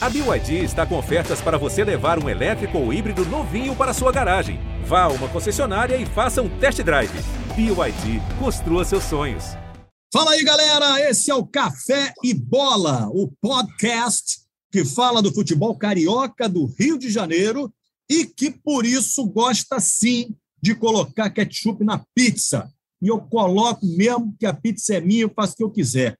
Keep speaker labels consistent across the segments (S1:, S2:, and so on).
S1: A BYD está com ofertas para você levar um elétrico ou híbrido novinho para sua garagem. Vá a uma concessionária e faça um test drive. BYD, construa seus sonhos.
S2: Fala aí, galera! Esse é o Café e Bola, o podcast que fala do futebol carioca do Rio de Janeiro e que, por isso, gosta sim de colocar ketchup na pizza. E eu coloco mesmo que a pizza é minha, eu faço o que eu quiser.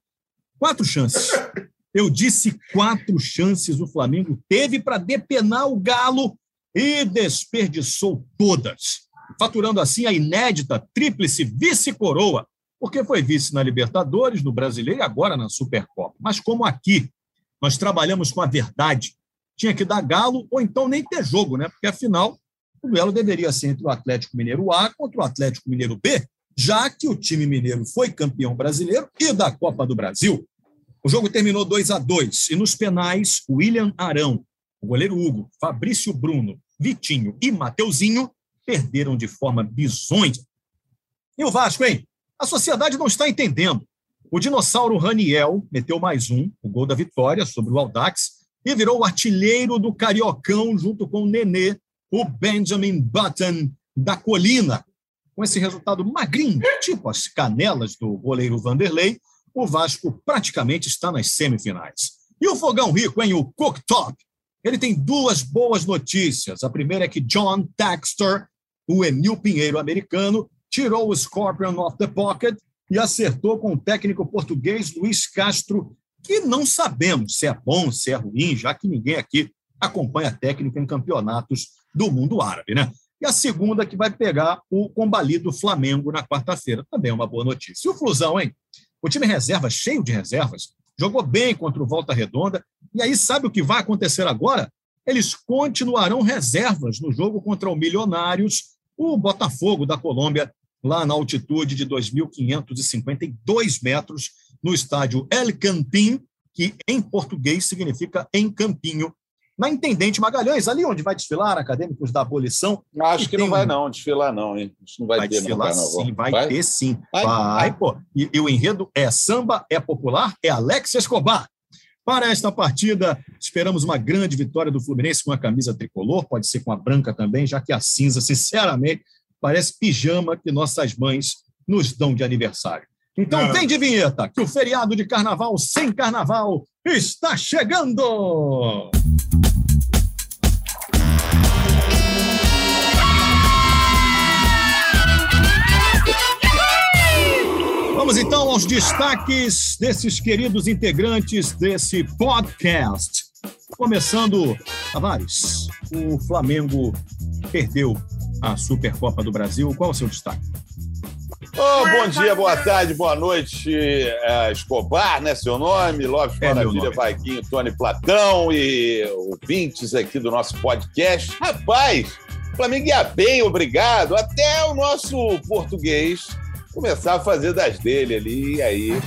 S2: Quatro chances. Eu disse quatro chances o Flamengo teve para depenar o Galo e desperdiçou todas, faturando assim a inédita tríplice vice-coroa, porque foi vice na Libertadores, no Brasileiro e agora na Supercopa. Mas como aqui nós trabalhamos com a verdade, tinha que dar Galo ou então nem ter jogo, né? Porque afinal o duelo deveria ser entre o Atlético Mineiro A contra o Atlético Mineiro B, já que o time mineiro foi campeão brasileiro e da Copa do Brasil. O jogo terminou 2 a 2 e nos penais, William Arão, o goleiro Hugo, Fabrício Bruno, Vitinho e Mateuzinho perderam de forma bizonha. E o Vasco, hein? A sociedade não está entendendo. O dinossauro Raniel meteu mais um, o gol da vitória sobre o Aldax, e virou o artilheiro do Cariocão junto com o Nenê, o Benjamin Button da Colina. Com esse resultado magrinho, tipo as canelas do goleiro Vanderlei, o Vasco praticamente está nas semifinais. E o Fogão Rico, hein? O Cooktop. Ele tem duas boas notícias. A primeira é que John Textor, o Emil Pinheiro americano, tirou o Scorpion off the pocket e acertou com o técnico português Luiz Castro, que não sabemos se é bom, se é ruim, já que ninguém aqui acompanha técnico em campeonatos do mundo árabe, né? E a segunda que vai pegar o combalido Flamengo na quarta-feira. Também é uma boa notícia. E o Flusão, hein? O time reserva, cheio de reservas, jogou bem contra o Volta Redonda. E aí, sabe o que vai acontecer agora? Eles continuarão reservas no jogo contra o Milionários, o Botafogo da Colômbia, lá na altitude de 2.552 metros, no estádio El Campín, que em português significa em Campinho, na Intendente Magalhães, ali onde vai desfilar acadêmicos da abolição.
S3: Acho que não vai não desfilar não, hein? Isso não vai,
S2: vai
S3: ter
S2: desfilar sim, vai, vai, ter sim. Vai, vai pô. E, e, o enredo é samba, é popular, é Alex Escobar. Para esta partida, esperamos uma grande vitória do Fluminense com a camisa tricolor, pode ser com a branca também, já que a cinza, sinceramente, parece pijama que nossas mães nos dão de aniversário. Então, vem de vinheta, que o feriado de carnaval sem carnaval está chegando! Vamos então aos destaques desses queridos integrantes desse podcast. Começando, Tavares, o Flamengo perdeu a Supercopa do Brasil. Qual é o seu destaque?
S3: Oh, bom dia, boa tarde, boa noite, é, Escobar, né? Seu nome, Lopes é Maravilha, Vaguinho, Tony Platão e ouvintes aqui do nosso podcast. Rapaz, Flamengo ia bem, obrigado. Até o nosso português começar a fazer das dele ali, e aí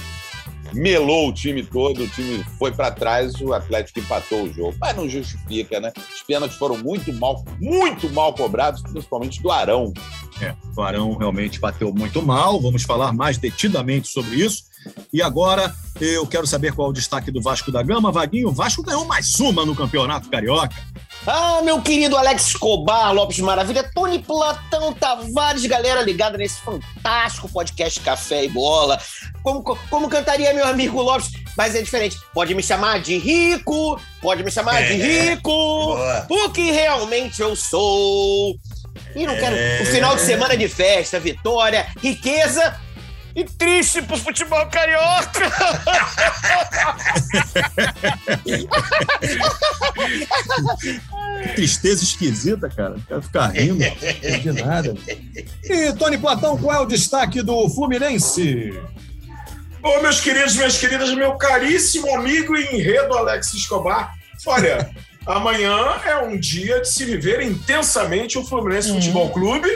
S3: melou o time todo, o time foi para trás, o Atlético empatou o jogo. Mas não justifica, né? Os pênaltis foram muito mal, muito mal cobrados, principalmente do Arão.
S2: É, o Arão realmente bateu muito mal, vamos falar mais detidamente sobre isso. E agora eu quero saber qual é o destaque do Vasco da Gama. Vaguinho, o Vasco ganhou mais uma no Campeonato Carioca.
S4: Ah, meu querido Alex Escobar, Lopes Maravilha, Tony Platão Tavares, galera ligada nesse fantástico podcast Café e Bola. Como, como cantaria meu amigo Lopes, mas é diferente. Pode me chamar de rico, pode me chamar é, de rico, boa. o que realmente eu sou. E não quero. É... O final de semana de festa, vitória, riqueza e triste pro futebol carioca.
S2: tristeza esquisita, cara. Quero ficar rindo. Não de nada. E, Tony Platão, qual é o destaque do Fluminense?
S5: Ô, meus queridos, minhas queridas, meu caríssimo amigo e enredo Alex Escobar. Olha, amanhã é um dia de se viver intensamente o Fluminense uhum. Futebol Clube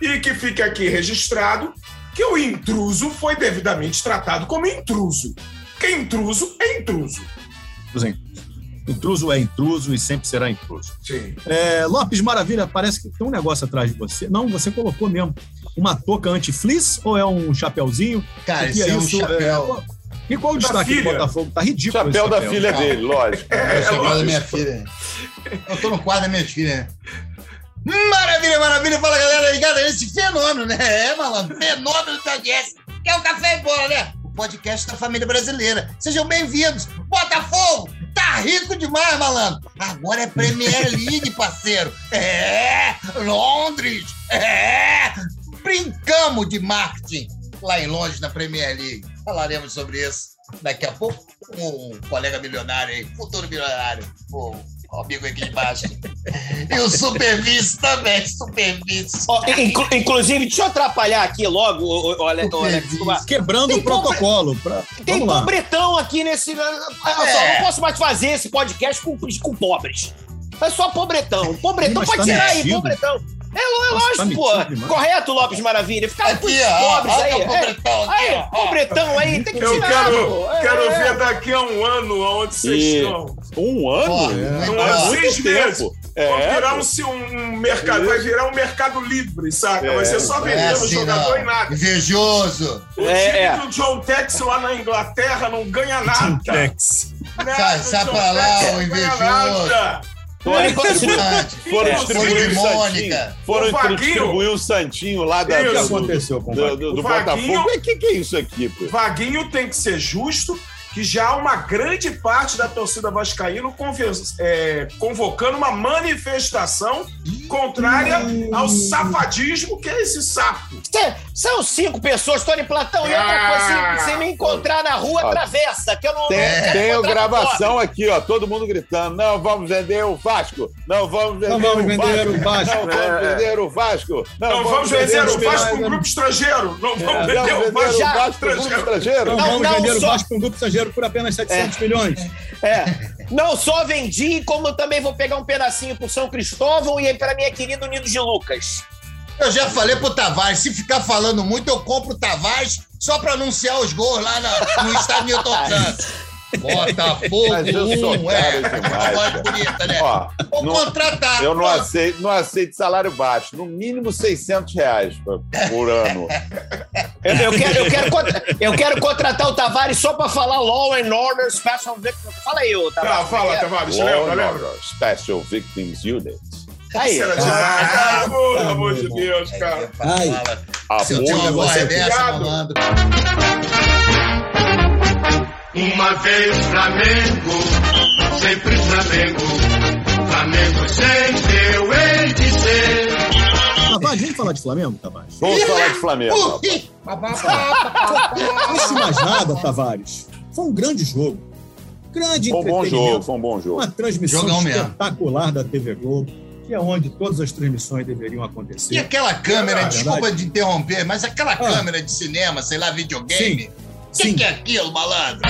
S5: e que fique aqui registrado que o intruso foi devidamente tratado como intruso. Que intruso é intruso.
S2: Sim. Intruso é intruso e sempre será intruso.
S5: Sim.
S2: É, Lopes Maravilha, parece que tem um negócio atrás de você. Não, você colocou mesmo uma touca anti-fleece ou é um chapéuzinho?
S6: Cara, isso é, é um chapéu.
S2: E qual o destaque do Botafogo? Tá ridículo.
S3: Chapéu, chapéu da filha dele, lógico.
S6: É, é chapéu da minha filha. Eu tô no quadro da minha filha. Maravilha, maravilha. Fala, galera, ligada nesse fenômeno, né? É, malandro, fenômeno da Jess, que é o Café e Bola, né? O podcast da família brasileira. Sejam bem-vindos. Botafogo, tá rico demais, malandro. Agora é Premier League, parceiro. É, Londres. É, brincamos de marketing lá em Londres, na Premier League. Falaremos sobre isso daqui a pouco com um colega milionário aí, futuro milionário, o amigo aqui de baixo. e o Supervice também, Supervice.
S4: Oh, inclu inclusive, deixa eu atrapalhar aqui logo, olha,
S2: Quebrando tem o protocolo. Pra...
S4: Tem pobretão aqui nesse. Eu é. só não posso mais fazer esse podcast com, com pobres. É só pobretão. Pobretão, pode tá tirar aí, pobretão. É, é lógico, tá pô. Correto, Lopes Maravilha. Ficar aqui, com os pobres aí. É, pobretão, aqui, aí, pobretão aí, tem que
S5: Eu
S4: tirar.
S5: quero, é, quero é. ver daqui a um ano aonde vocês e... estão.
S3: Um ano?
S5: É. Um ano, seis meses. É, vai virar um, um mercado, vai virar um mercado livre, saca? É, vai ser só vendendo é assim, jogador não. e nada.
S6: Invejoso.
S5: O é, time é. do John Tex lá na Inglaterra não ganha nada. John
S2: Tex.
S6: Sai, sai pra lá, o invejoso.
S3: Foram, foram distribuir o Mônica. Foram distribuir o Santinho lá da,
S2: o que aconteceu com
S3: do, do, do Botafogo. O que, que é isso aqui, pô?
S5: Vaguinho tem que ser justo que já há uma grande parte da torcida vascaíno é, convocando uma manifestação contrária ao safadismo que é esse sapo.
S4: São cinco pessoas, Tony Platão, e outra coisa, se me encontrar na rua, atravessa, que eu não...
S3: Tem, tem gravação aqui, ó, todo mundo gritando, não vamos vender o Vasco, não vamos vender,
S2: não vamos vender o Vasco,
S3: não vamos vender o Vasco,
S5: não, não vamos vender o Vasco para um grupo estrangeiro, não vamos vender o Vasco para um grupo estrangeiro.
S2: Não vamos vender o Vasco para um grupo estrangeiro por apenas 700 é. milhões.
S4: É. Não só vendi, como também vou pegar um pedacinho pro São Cristóvão e para minha querida Unidos de Lucas.
S6: Eu já falei pro Tavares, se ficar falando muito, eu compro o Tavares só para anunciar os gols lá na, no estádio Milton Santos. Botafogo Mas eu sou um, é. Demais, bonita, né? Ó, Vou não, contratar.
S3: Eu não aceito, não aceito salário baixo. No mínimo 600 reais por ano.
S4: eu, eu, quero, eu, quero, eu quero contratar o Tavares só para falar Law and Order Special Victims. Fala aí, Tavares.
S5: Ah, fala, Tavares. Law lembra, lembra?
S3: Special Victims Unit.
S5: Aí. Ah, pelo amor de Deus, cara. Ai.
S6: Se eu uma voz dessa, malandro.
S7: Uma vez Flamengo, sempre Flamengo. Flamengo sempre eu hei de ser.
S2: Tavares, vamos falar de Flamengo, Tavares?
S3: Vamos falar de Flamengo.
S2: Antes de mais nada, Tavares, foi um grande jogo. Grande
S3: foi um bom jogo, foi um bom jogo.
S2: Uma transmissão Jogão espetacular mesmo. da TV Globo que é onde todas as transmissões deveriam acontecer.
S6: E aquela câmera, é desculpa de interromper, mas aquela ah. câmera de cinema, sei lá, videogame, Sim. O que, que, é aquilo, malandro?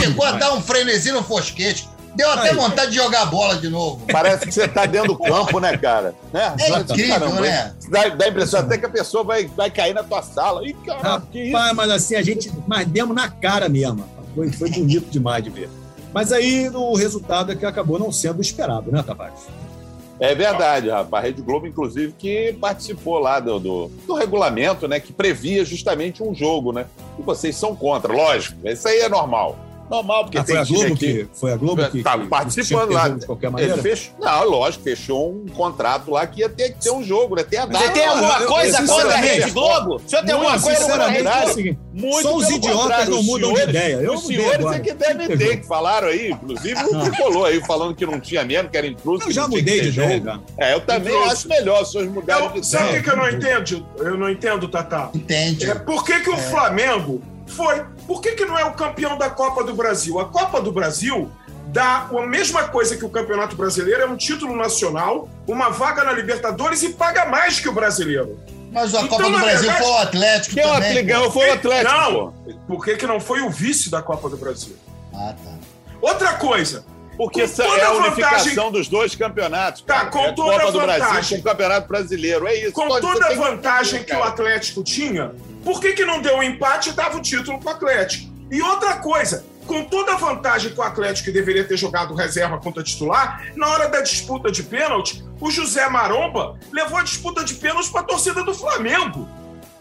S6: Chegou a dar um frenesi no fosquete. Deu até Ai, vontade de jogar bola de novo.
S3: Parece que você tá dentro do campo, né, cara? Né?
S6: É incrível, Caramba, né?
S3: Dá, dá a impressão até que a pessoa vai, vai cair na tua sala. Ih,
S2: caramba, que isso? Mas assim, a gente... Mas demos na cara mesmo. Foi, foi bonito demais de ver. Mas aí o resultado é que acabou não sendo esperado, né, Tavares?
S3: É verdade, rapaz. A Rede Globo, inclusive, que participou lá do, do, do, regulamento, né? Que previa justamente um jogo, né? E vocês são contra, lógico. Isso aí é normal normal, porque ah, tem
S2: foi a Globo que, Foi a Globo que.
S3: Tá participando lá. De qualquer maneira. Ele fechou, não, lógico, fechou um contrato lá que ia ter que ter um jogo, né? Tem a data.
S4: Você tem alguma coisa contra a Rede Globo? O senhor tem alguma coisa contra a Rede Globo?
S2: Muito Só os idiotas não mudam de ideia.
S3: Eu os senhores é que devem ter, que falaram aí, inclusive o tricolor aí, falando que não tinha mesmo, que era intruso.
S2: Eu já mudei de ideia,
S3: É, eu também acho melhor se os mudarem de ideia.
S5: Sabe o que eu não entendo? Eu não entendo, Tata.
S6: Entende.
S5: É por que, que o é. Flamengo foi. Por que, que não é o campeão da Copa do Brasil? A Copa do Brasil dá a mesma coisa que o Campeonato Brasileiro, é um título nacional, uma vaga na Libertadores e paga mais que o brasileiro.
S6: Mas a então, Copa do Brasil verdade, foi o Atlético
S3: Quem
S6: também.
S3: Foi o Atlético.
S5: Não, por que, que não foi o vice da Copa do Brasil?
S6: Ah, tá.
S5: Outra coisa,
S3: porque essa é a unificação vantagem... dos dois campeonatos.
S5: Tá, com é toda a Copa do Brasil
S3: com o Campeonato Brasileiro. É isso.
S5: Com Pode, toda a vantagem que, que o Atlético tinha, por que, que não deu um empate e dava o título para o Atlético? E outra coisa, com toda a vantagem que o Atlético deveria ter jogado reserva contra titular, na hora da disputa de pênalti, o José Maromba levou a disputa de pênalti para a torcida do Flamengo.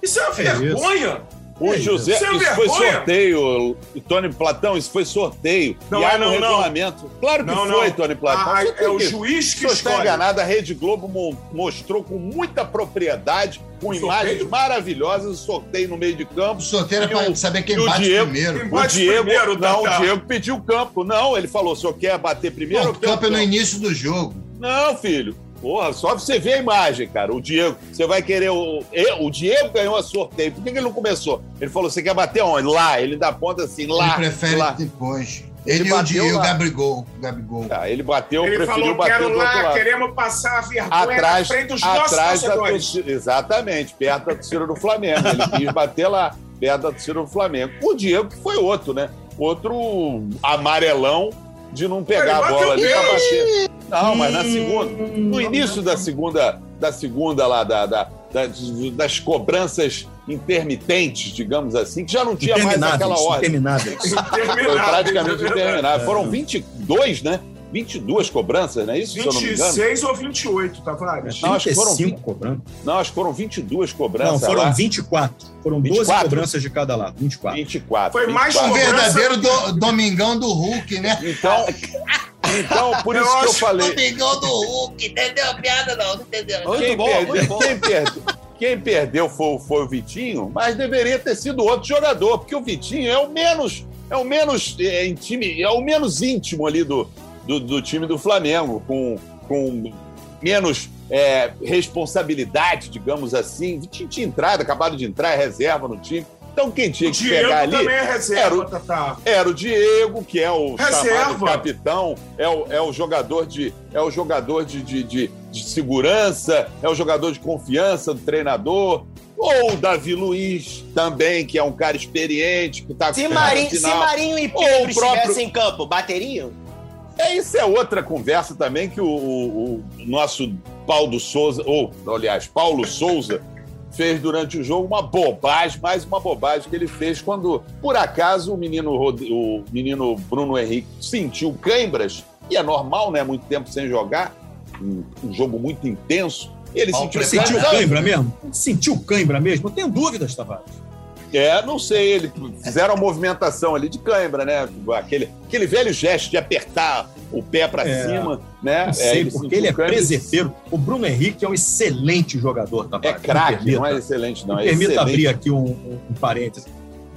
S5: Isso é uma é vergonha. Isso.
S3: O José, isso foi sorteio, Tony Platão, isso foi sorteio.
S5: Não
S3: e há
S5: é,
S3: no
S5: não, não.
S3: regulamento. Claro que
S5: Não,
S3: foi,
S5: não.
S3: Tony Platão.
S5: Ah, é o
S3: que-
S5: juiz
S3: Se
S5: que escolhe.
S3: enganado, a Rede Globo mo- mostrou com muita propriedade, com
S5: Sorteio?
S3: imagens maravilhosas, o sorteio no meio de campo.
S6: O sorteio era
S3: o-
S6: pra saber quem
S3: o
S6: bate
S3: Diego-
S6: primeiro.
S5: Quem
S3: O
S5: Bate
S3: Diego,
S5: primeiro,
S3: não,
S5: Tatá.
S3: o Diego pediu o campo. Não, ele falou: o senhor quer bater primeiro?
S6: Não,
S3: ou
S6: o campo é no início do jogo.
S3: Não, filho. Porra, só você ver a imagem, cara. O Diego, você vai querer o. o Diego ganhou a sorteio. Por que, que ele não começou? Ele falou: você quer bater onde? Lá. Ele dá ponta assim, lá.
S6: Ele prefere
S3: lá.
S6: depois.
S3: Ele
S6: Ele, e o
S3: bateu
S6: Diego,
S3: lá.
S6: Gabigol. Gabigol.
S3: Ah, ele bateu,
S5: Ele
S3: preferiu
S5: falou,
S3: bater
S5: quero lá,
S3: lado.
S5: queremos passar a vergonha
S3: Atrás,
S5: na frente dos nossos
S3: atrás da
S5: torcedores.
S3: torcida. Exatamente, perto da torcida do Flamengo. Ele quis bater lá, perto da torcida do Flamengo. O Diego, que foi outro, né? Outro amarelão de não pegar
S5: Ele
S3: a bola ali pra bater. Não, mas na segunda. No início da segunda, da segunda lá, da, da- das, das cobranças intermitentes, digamos assim, que já não tinha mais aquela ordem.
S2: intermináveis.
S3: Foi praticamente interminável. Foram 22, né? 22 cobranças, não é isso? Se eu não me engano.
S5: 26 ou 28, Tavares?
S3: Não, acho que foram
S2: 35 cobrando.
S3: Não, acho que foram 22
S2: Não,
S3: cobranças.
S2: foram
S3: lá.
S2: 24. Foram 12
S3: 24?
S2: cobranças de cada lado. 24.
S3: 24.
S5: Foi mais
S3: 24.
S6: O
S5: Cobrança-
S6: verdadeiro do- domingão do Hulk, né?
S3: Então, então, por
S5: Eu
S3: isso que eu falei.
S6: Domingão do Hulk, entendeu a piada não? Entendeu?
S4: Muito
S3: Quem
S4: bom,
S3: perdeu,
S4: muito bom.
S3: quem perdeu, quem perdeu foi, foi o Vitinho, mas deveria ter sido outro jogador, porque o Vitinho é o menos, é o menos é, intime, é o menos íntimo ali do, do, do time do Flamengo, com, com menos é, responsabilidade, digamos assim. Vitinho tinha entrado, acabado de entrar, é reserva no time. Então quem tinha
S5: O
S3: que
S5: Diego
S3: pegar ali
S5: também é reserva,
S3: Era o-
S5: Tatá.
S3: era o Diego, que é o
S5: Reserva.
S3: capitão, é o, é o jogador, de, é o jogador de, de, de, de segurança, é o jogador de confiança do treinador. Ou o Davi Luiz também, que é um cara experiente, que tá
S4: Se,
S3: com
S4: Marinho, se. Marinho e Pedro
S3: o próprio-
S4: estivessem em campo, bateriam?
S3: É, isso é outra conversa também que o, o- o nosso Paulo Souza, ou, aliás, Paulo Souza, fez durante o jogo uma bobagem, mais uma bobagem que ele fez quando, por acaso, o menino, Rod- o menino Bruno Henrique sentiu cãibras, e é normal, né? Muito tempo sem jogar, um, um jogo muito intenso. Ele
S6: Mal
S3: sentiu.
S2: Sentiu
S3: cãibra
S2: mesmo? Sentiu cãibra mesmo? Eu tenho dúvidas, Tavares.
S3: É, não sei, ele fizeram a movimentação ali de cãibra, né? Aquele, aquele velho gesto de apertar o pé para
S2: É.
S3: cima, né?
S2: Não sei,
S3: ele
S2: porque ele é
S3: cãibra.
S2: presepeiro. O Bruno Henrique é um excelente jogador,
S3: É
S2: Tavares. Me
S3: craque, não é excelente, não. É
S2: permita
S3: excelente.
S2: abrir aqui um, um, um parênteses.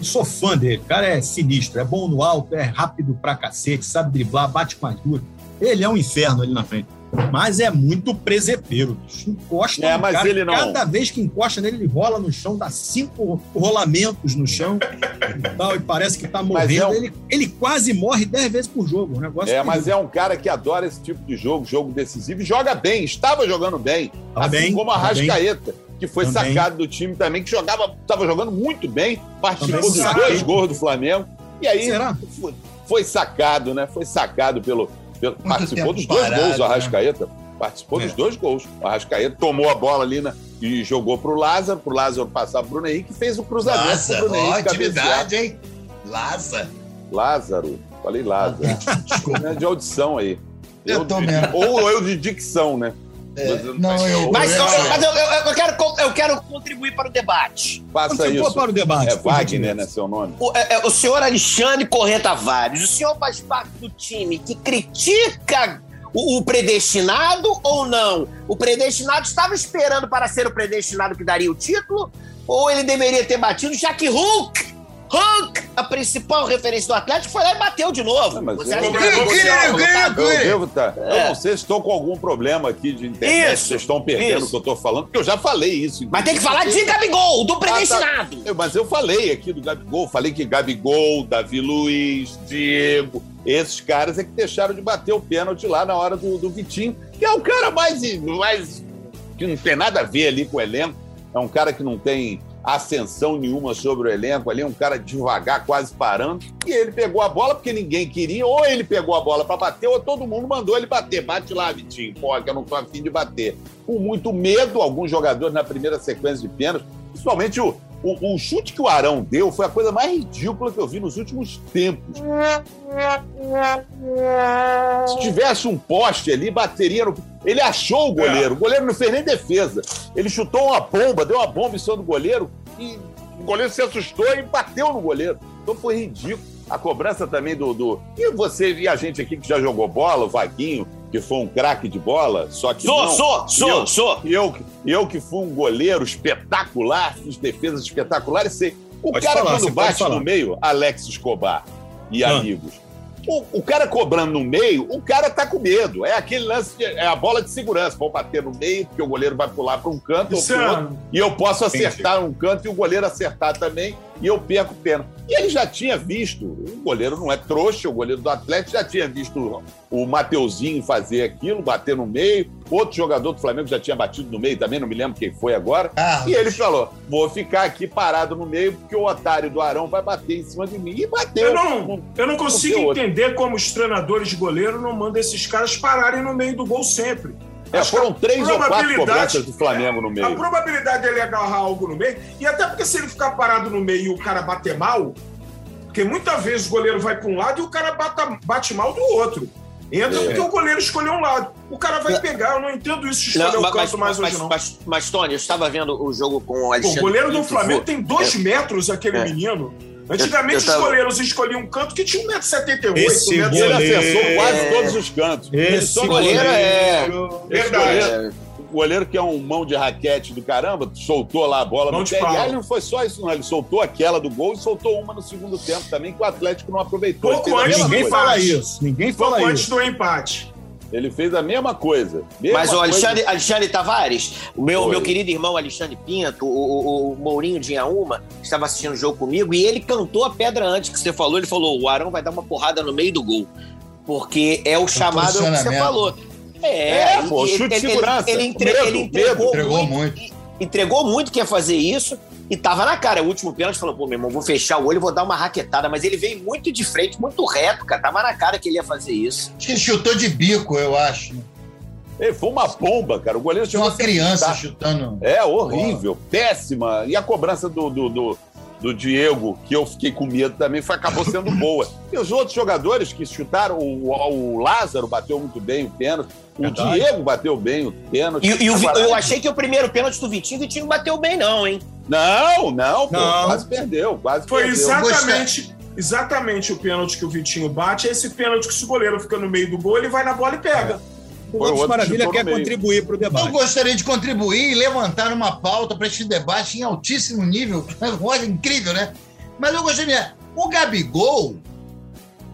S2: Sou fã dele. O cara é sinistro, é bom no alto, é rápido pra cacete, sabe driblar, bate com as duas. Ele é um inferno ali na frente. Mas é muito presepeiro, bicho. Encosta
S3: É, mas
S2: cara,
S3: ele não-
S2: Cada vez que encosta nele, ele rola no chão, dá cinco rolamentos no chão e tal, e parece que tá morrendo.
S3: é um-
S2: ele, ele quase morre dez vezes por jogo. Um negócio
S3: É, mas é um cara que adora esse tipo de jogo, jogo decisivo, e joga bem, estava jogando bem.
S2: Tava
S3: assim
S2: bem,
S3: como a
S2: bem.
S3: Rascaeta, que foi
S2: Também.
S3: sacado do time também, que jogava, estava jogando muito bem, participou dos dois gols do Flamengo. E aí
S2: Será?
S3: foi sacado, né? Foi sacado pelo. Pelo- participou dos dois
S6: parado,
S3: gols, o
S6: né?
S3: Arrascaeta. Participou
S6: É.
S3: dos dois gols. O Arrascaeta tomou a bola ali na, e jogou pro Lázaro, pro Lázaro passar pro Bruno Henrique e fez o cruzamento
S6: Laza,
S3: pro Bruno
S6: ó,
S3: Henrique cabecear.
S6: atividade, hein? Laza.
S3: Lázaro. Falei Lázaro.
S6: Desculpa.
S3: É de audição aí.
S6: Eu tô
S3: de-
S6: mesmo.
S3: Ou eu de dicção, né?
S6: É, não, eu.
S4: Mas,
S6: eu,
S4: mas eu, eu- eu quero, eu quero contribuir para o debate.
S3: Faça
S2: Contribua
S3: isso.
S2: para o debate.
S3: É Wagner, né? Seu nome.
S4: O, é- é o senhor Alexandre Corrêa Tavares, o senhor faz parte do time que critica o, o predestinado ou não? O predestinado estava esperando para ser o predestinado que daria o título? Ou ele deveria ter batido, já que Hulk, Hulk, a principal referência do Atlético, foi lá e bateu de novo?
S3: Não, mas
S4: Você
S3: eu-
S4: acha que
S5: eu-
S4: ele
S5: eu-
S4: tá?
S6: eu-
S3: Eu devo tá. Eu
S4: É.
S3: não sei se estou com algum problema aqui de internet,
S4: Isso,
S3: vocês estão perdendo
S4: isso.
S3: o que eu estou falando, porque eu já falei isso.
S4: Mas tem que falar de Gabigol, do predestinado.
S3: Eu- Mas eu falei aqui do Gabigol, falei que Gabigol, Davi Luiz, Diego, esses caras é que deixaram de bater o pênalti lá na hora do, do Vitinho, que é o cara mais, mais. que não tem nada a ver ali com o elenco. É um cara que não tem ascensão nenhuma sobre o elenco ali, um cara devagar, quase parando. E ele pegou a bola porque ninguém queria, ou ele pegou a bola para bater, ou todo mundo mandou ele bater. Bate lá, Vitinho, pô, que eu não tô afim de bater. Com muito medo, alguns jogadores na primeira sequência de pênalti, principalmente o, o, o chute que o Arão deu foi a coisa mais ridícula que eu vi nos últimos tempos. Se tivesse um poste ali, bateria no. Ele achou o goleiro. O goleiro não fez nem defesa. Ele chutou uma bomba, deu uma bomba em cima do goleiro e O goleiro se assustou e bateu no goleiro. Então foi ridículo. A cobrança também do, do. E você e a gente aqui que já jogou bola, o Vaguinho, que foi um craque de bola, só que.
S4: Sou,
S3: não.
S4: sou,
S3: E
S4: sou,
S3: eu-
S4: sou.
S3: E eu, eu que fui um goleiro espetacular, fiz defesas espetaculares, sei. O
S2: Pode
S3: cara,
S2: falar,
S3: quando bate
S2: falar.
S3: no meio, Alex Escobar e
S2: Ah.
S3: amigos. O, o cara cobrando no meio, o cara tá com medo. É aquele lance, de, é a bola de segurança. Vou bater no meio, porque o goleiro vai pular para um canto ou
S5: Isso
S3: pro
S5: é-
S3: outro. E eu posso acertar um canto e o goleiro acertar também, e eu perco o pênalti. E ele já tinha visto, o goleiro não é trouxa, o goleiro do Atlético já tinha visto o Mateuzinho fazer aquilo, bater no meio. Outro jogador do Flamengo já tinha batido no meio também, não me lembro quem foi agora.
S6: Ah,
S3: E ele falou: vou ficar aqui parado no meio, porque o otário do Arão vai bater em cima de mim. E bateu.
S5: Eu não, eu não consigo
S3: outro.
S5: entender como os treinadores de goleiro não mandam esses caras pararem no meio do gol sempre.
S3: É, foram
S5: a
S3: três ou quatro cobranças do Flamengo no
S5: A
S3: meio.
S5: probabilidade dele agarrar algo no meio, e até porque se ele ficar parado no meio e o cara bater mal, porque muitas vezes o goleiro vai para um lado e o cara bata- bate mal do outro. Entra
S3: É.
S5: porque o goleiro escolheu um lado. O cara vai pegar, eu não entendo isso de
S4: Não,
S5: escolher o
S4: mas,
S5: canto mais
S4: mas,
S5: hoje, não.
S4: mas, mas, Tony, eu estava vendo o jogo com o
S5: Pô,
S4: Alexandre.
S5: o goleiro do Flamengo tem dois metros, aquele
S4: É.
S5: menino. Antigamente
S4: Eu- eu tava-
S5: os goleiros escolhiam um canto que tinha 1,78m,
S2: Esse
S3: E ele
S2: goleiro-
S3: acessou quase
S4: É.
S3: todos os cantos. ele
S2: Esse
S3: só
S4: O goleiro é.
S3: Esse
S5: Verdade.
S3: goleiro- O goleiro que é um mão de raquete do caramba, soltou lá a bola
S5: Mão
S3: no
S5: de
S3: pé. E aí não foi só isso, não. Ele soltou aquela do gol e soltou uma no segundo tempo também, que o Atlético não aproveitou.
S5: Pouco
S3: ele,
S5: antes
S2: Ninguém
S3: coisa.
S2: fala isso. Ninguém
S5: Pouco
S2: fala
S5: antes
S2: isso.
S5: do empate.
S3: Ele fez a mesma coisa. Mesma
S4: Mas o
S3: coisa.
S4: Alexandre, Alexandre Tavares, o meu,
S3: Oi.
S4: meu querido irmão Alexandre Pinto, o, o- o Mourinho de Inhaúma, estava assistindo o jogo comigo e ele cantou a pedra antes que você falou. Ele falou: o Arão vai dar uma porrada no meio do gol. Porque é o chamado que você falou. É,
S3: É, pô,
S4: e
S3: chute de
S4: ele,
S3: segurança.
S4: Ele, ele entre-
S3: Medo,
S4: ele entregou,
S6: Entregou
S4: muito,
S6: muito.
S4: entregou muito que ia fazer isso e tava na cara. O último pênalti falou: pô, meu irmão, vou fechar o olho e vou dar uma raquetada. Mas ele veio muito de frente, muito reto, cara. Tava na cara que ele ia fazer isso.
S6: Acho que ele chutou de bico, eu acho.
S3: Ei, foi uma bomba, cara. O goleiro
S6: Tinha
S3: chegou
S6: uma criança chutando.
S3: É, horrível, péssima. E a cobrança do, do, do, do Diego, que eu fiquei com medo também, foi, acabou sendo boa. E os outros jogadores que chutaram, o, o Lázaro bateu muito bem o pênalti, o
S2: Verdade.
S3: Diego bateu bem o pênalti.
S4: E, e o
S3: Agora-
S4: eu achei que o primeiro pênalti do Vitinho, o Vitinho bateu bem, não, hein?
S3: Não, não, pô,
S2: Não.
S3: quase perdeu, quase
S5: Foi
S3: perdeu.
S5: exatamente, exatamente o pênalti que o Vitinho bate. É esse pênalti que se o goleiro fica no meio do gol, ele vai na bola e pega.
S3: Foi o
S2: Lopes Maravilha quer contribuir para o
S6: Eu
S2: debate.
S6: gostaria de contribuir e levantar uma pauta para este debate em altíssimo nível. Olha, incrível, né? Mas eu gostaria. O Gabigol,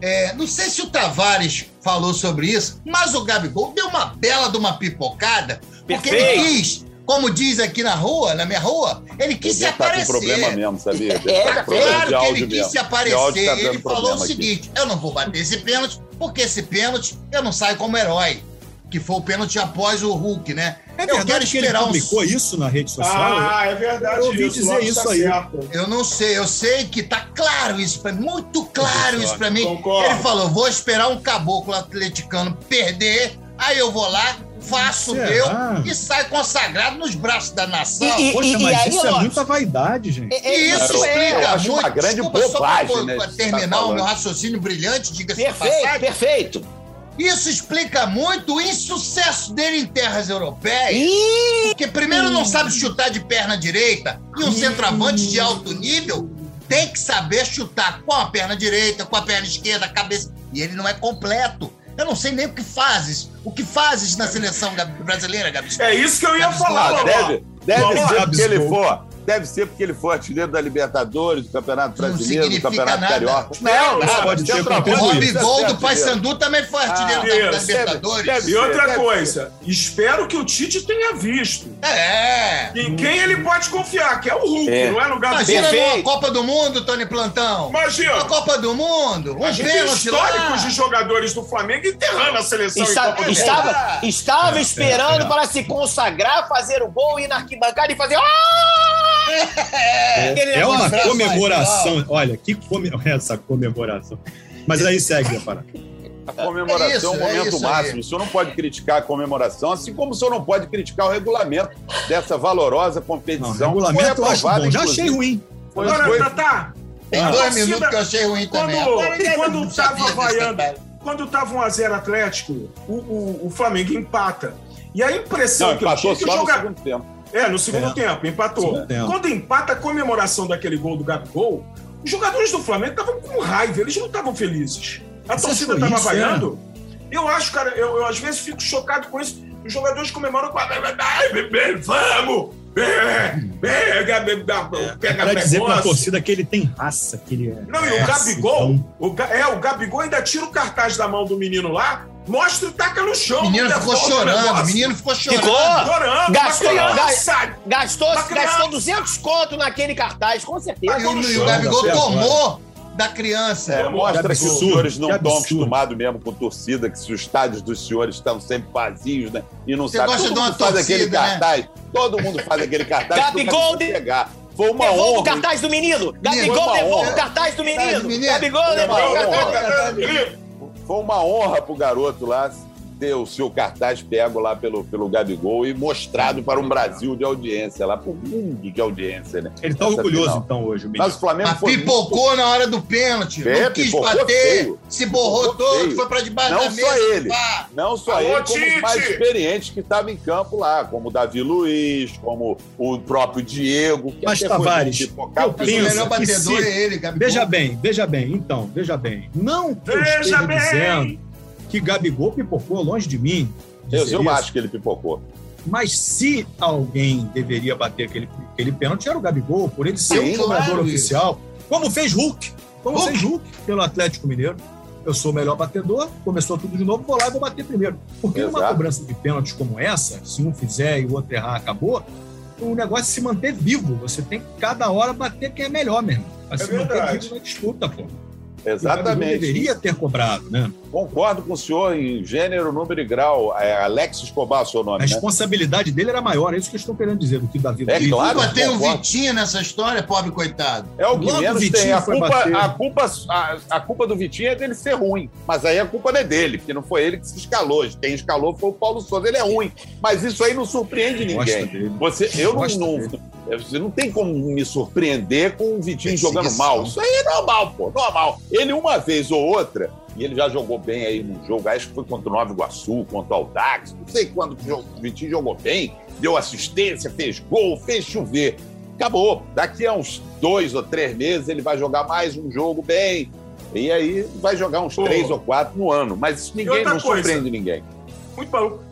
S6: é, não sei se o Tavares falou sobre isso, mas o Gabigol deu uma bela de uma pipocada, porque ele quis, como diz aqui na rua, na minha rua, ele quis se
S3: Deve tá com
S6: aparecer.
S3: problema mesmo, sabia?
S4: É,
S3: tá com problema
S6: Claro que ele quis
S3: mesmo.
S6: se aparecer.
S3: tá
S6: ele falou o
S3: problema aqui.
S6: seguinte: eu não vou bater esse pênalti, porque esse pênalti eu não saio como herói. Que foi o pênalti após o Hulk, né?
S2: É
S6: eu quero
S2: verdade que ele
S6: esperar um
S2: publicou isso na rede social?
S5: Ah, é verdade.
S2: Eu ouvi
S5: isso,
S2: dizer
S5: Lopes
S2: isso
S5: tá
S2: aí.
S5: certo.
S6: Eu não sei, eu sei que tá claro isso pra mim, muito claro isso pra mim.
S5: concordo.
S6: Ele falou: vou esperar um caboclo atleticano perder, aí eu vou lá, faço o
S2: Será?
S6: meu e saio consagrado nos braços da nação.
S4: E- e-
S2: Poxa, mas
S4: aí,
S2: isso é muita vaidade, gente.
S4: É- é-
S6: E isso
S3: eu-
S6: explica
S3: eu acho
S6: muito.
S3: uma grande
S6: Desculpa, só pra-
S3: bobagem, né,
S6: pra
S3: isso que você
S6: terminar
S3: tá
S6: o meu raciocínio brilhante, diga-se
S4: Perfeito,
S6: passagem.
S4: perfeito.
S6: Isso explica muito o insucesso dele em terras europeias.
S4: Ih,
S6: Porque primeiro não sabe chutar de perna direita e um centroavante de alto nível tem que saber chutar com a perna direita, com a perna esquerda, a cabeça. E ele não é completo. Eu não sei nem o que fazes. O que fazes na seleção Gabi- brasileira, Gabi?
S5: É isso que eu ia falar,
S3: Ah,
S5: Loló.
S3: deve deve
S5: Vamos lá,
S3: ser porque ele
S2: Gabigol.
S3: for. Deve ser porque ele foi artilheiro da Libertadores, do Campeonato
S6: Não
S3: Brasileiro, do Campeonato
S6: nada.
S3: Carioca.
S5: Não,
S3: nada,
S2: pode ser
S6: O
S3: deve ser
S6: Robigol do. Paysandu também foi artilheiro
S5: Ah,
S6: da, da Libertadores.
S3: deve-
S5: E outra
S3: Deve
S5: coisa, espero que o Tite tenha visto.
S6: É.
S5: Em quem ele pode confiar, que é o Hulk,
S4: É.
S5: não é no Gabigol.
S6: Imagina
S4: Perfeito.
S6: numa Copa do Mundo, Tony Plantão.
S5: Imagina,
S6: Uma Copa do Mundo, um pênalti lá.
S5: históricos de jogadores do Flamengo enterrando a seleção
S4: está-
S5: em Copa do Mundo.
S4: estava, estava
S2: É,
S4: esperando
S2: é, é.
S4: para se consagrar, fazer o gol, ir na arquibancada e fazer. "Ah!"
S2: É uma
S4: negócio.
S6: abraço,
S2: comemoração. Olha, que come... essa comemoração. Mas aí segue a parada.
S3: A comemoração
S6: É isso,
S3: é um
S6: é
S3: momento
S6: isso aí.
S3: máximo. O senhor não pode criticar a comemoração, assim como o senhor não pode criticar o regulamento dessa valorosa
S2: Não,
S3: competição.
S2: regulamento
S3: Foi
S2: eu acho
S3: aprovado,
S2: bom. Já achei ruim.
S3: Foi-
S5: Agora,
S3: foi-
S5: Tatá,
S6: Tem dois
S5: torcida-
S6: minutos que eu achei ruim também.
S5: Quando,
S6: Agora, eu
S5: quando
S6: não
S5: tava
S6: sabia desse
S5: vaiando, quando tava 1x0 Atlético, o, o, o Flamengo empata. E a impressão
S3: Não,
S5: que eu tinha é que o
S3: só no
S5: jogador. É, no segundo
S2: É.
S5: tempo, empatou.
S2: Tempo.
S5: Quando empata a comemoração daquele gol do Gabigol, os jogadores do Flamengo estavam com raiva, eles não estavam felizes. A
S2: Você
S5: torcida
S2: foi
S5: estava
S2: é?
S5: vaiando. Eu acho, cara, eu, eu às vezes fico chocado com isso. Os jogadores comemoram com a. Vamos! Pega, pega, pega
S2: Pra dizer pra torcida que ele tem raça, que ele é.
S5: Não, e o
S2: é
S5: Gabigol,
S2: assim,
S5: o, é, o Gabigol ainda tira o cartaz da mão do menino lá, mostra e taca no chão.
S6: O menino ficou
S5: devolve o
S6: chorando, o menino ficou chorando.
S4: Ficou?
S5: Chorando,
S4: Gastou-
S5: criança.
S4: Gastou, gastou 200 conto naquele cartaz, com certeza.
S6: E o, o Gabigol tomou da criança.
S3: É, mostra que os senhores não estão acostumados mesmo com torcida, que se os estádios dos senhores estão sempre vazios, né? E não
S6: Você
S3: sabe.
S6: gosta
S3: Todo
S6: de uma
S3: mundo faz aquele
S6: torcida, né?
S3: cartaz. Todo mundo faz aquele cartaz.
S4: Gabigol de-
S3: pegar. Foi uma
S4: Devolva o
S3: honra.
S4: cartaz do menino. Gabigol
S3: uma
S4: devolva
S3: honra.
S4: o cartaz do
S6: do
S4: menino.
S6: menino.
S4: Gabigol
S3: Foi
S4: devolva o cartaz.
S3: honra. Foi uma honra pro garoto lá ter o seu cartaz pego lá pelo, pelo Gabigol e mostrado para um Brasil de audiência, lá para o mundo de audiência, né?
S2: Ele tá
S3: Essa
S2: orgulhoso,
S3: final.
S2: então, hoje, o.
S3: Mas o Flamengo
S6: Mas
S3: foi
S6: pipocou na hora do pênalti.
S3: É,
S6: não quis bater.
S3: feio.
S6: Se borrou
S3: Pipocou
S6: todo,
S3: feio.
S6: foi pra debaixo
S3: Não
S6: da
S3: só
S6: mesa.
S3: ele.
S6: pá.
S3: Não só
S5: Alô,
S3: ele, como os mais experientes que estavam em campo lá, como o Davi Luiz, como o próprio Diego. Que
S2: Mas, Tavares, eu
S6: Mas o
S2: penso
S6: melhor batedor
S2: se-
S6: é ele, Gabigol.
S2: Veja bem, veja bem, então, veja bem. Não que eu
S5: Veja
S2: esteja
S5: bem.
S2: dizendo que Gabigol pipocou longe de mim.
S3: Eu, eu acho que ele pipocou.
S2: Mas se alguém deveria bater aquele, aquele pênalti, era o Gabigol, por ele ser
S3: Sim,
S2: um jogador
S6: claro,
S2: oficial, como fez Hulk. Como
S6: Hulk.
S2: fez Hulk pelo Atlético Mineiro. Eu sou o melhor batedor, começou tudo de novo, vou lá e vou bater primeiro. Porque numa
S3: Exato.
S2: cobrança de pênaltis como essa, se um fizer e o outro errar, acabou, o negócio é se manter vivo. Você tem que cada hora bater quem é melhor mesmo. Pra
S5: É
S2: se manter
S5: verdade.
S2: vivo na disputa, pô.
S3: Exatamente.
S2: deveria ter cobrado, né?
S3: Concordo com o senhor em gênero, número e grau. É Alex Escobar, seu
S2: A
S3: nome, né?
S2: responsabilidade dele era maior, é isso que eu estou querendo dizer, do que o Davi
S3: É claro.
S6: Culpa tem o. Vitinho nessa história, pobre coitado.
S3: É o que
S2: Logo o
S3: menos
S2: Vitinho
S3: tem. A culpa, a, culpa, a, a culpa do Vitinho é dele ser ruim. Mas aí a culpa não é dele, porque não foi ele que se escalou. Quem escalou foi o Paulo Souza. Ele é ruim. Mas isso aí não surpreende ninguém. Você, eu não,
S2: Gosta
S3: não, você não tem como me surpreender com o Vitinho
S6: Perseguição.
S3: jogando mal. Isso aí é normal, pô, normal. Ele uma vez ou outra, e ele já jogou bem aí num jogo, acho que foi contra o Nova Iguaçu, contra o Aldax, não sei quando o Vitinho jogou bem, deu assistência, fez gol, fez chover. Acabou. Daqui a uns dois ou três meses ele vai jogar mais um jogo bem. E aí vai jogar uns
S5: Pô.
S3: três ou quatro no ano. Mas isso ninguém não
S5: coisa?
S3: surpreende ninguém.
S5: Muito maluco.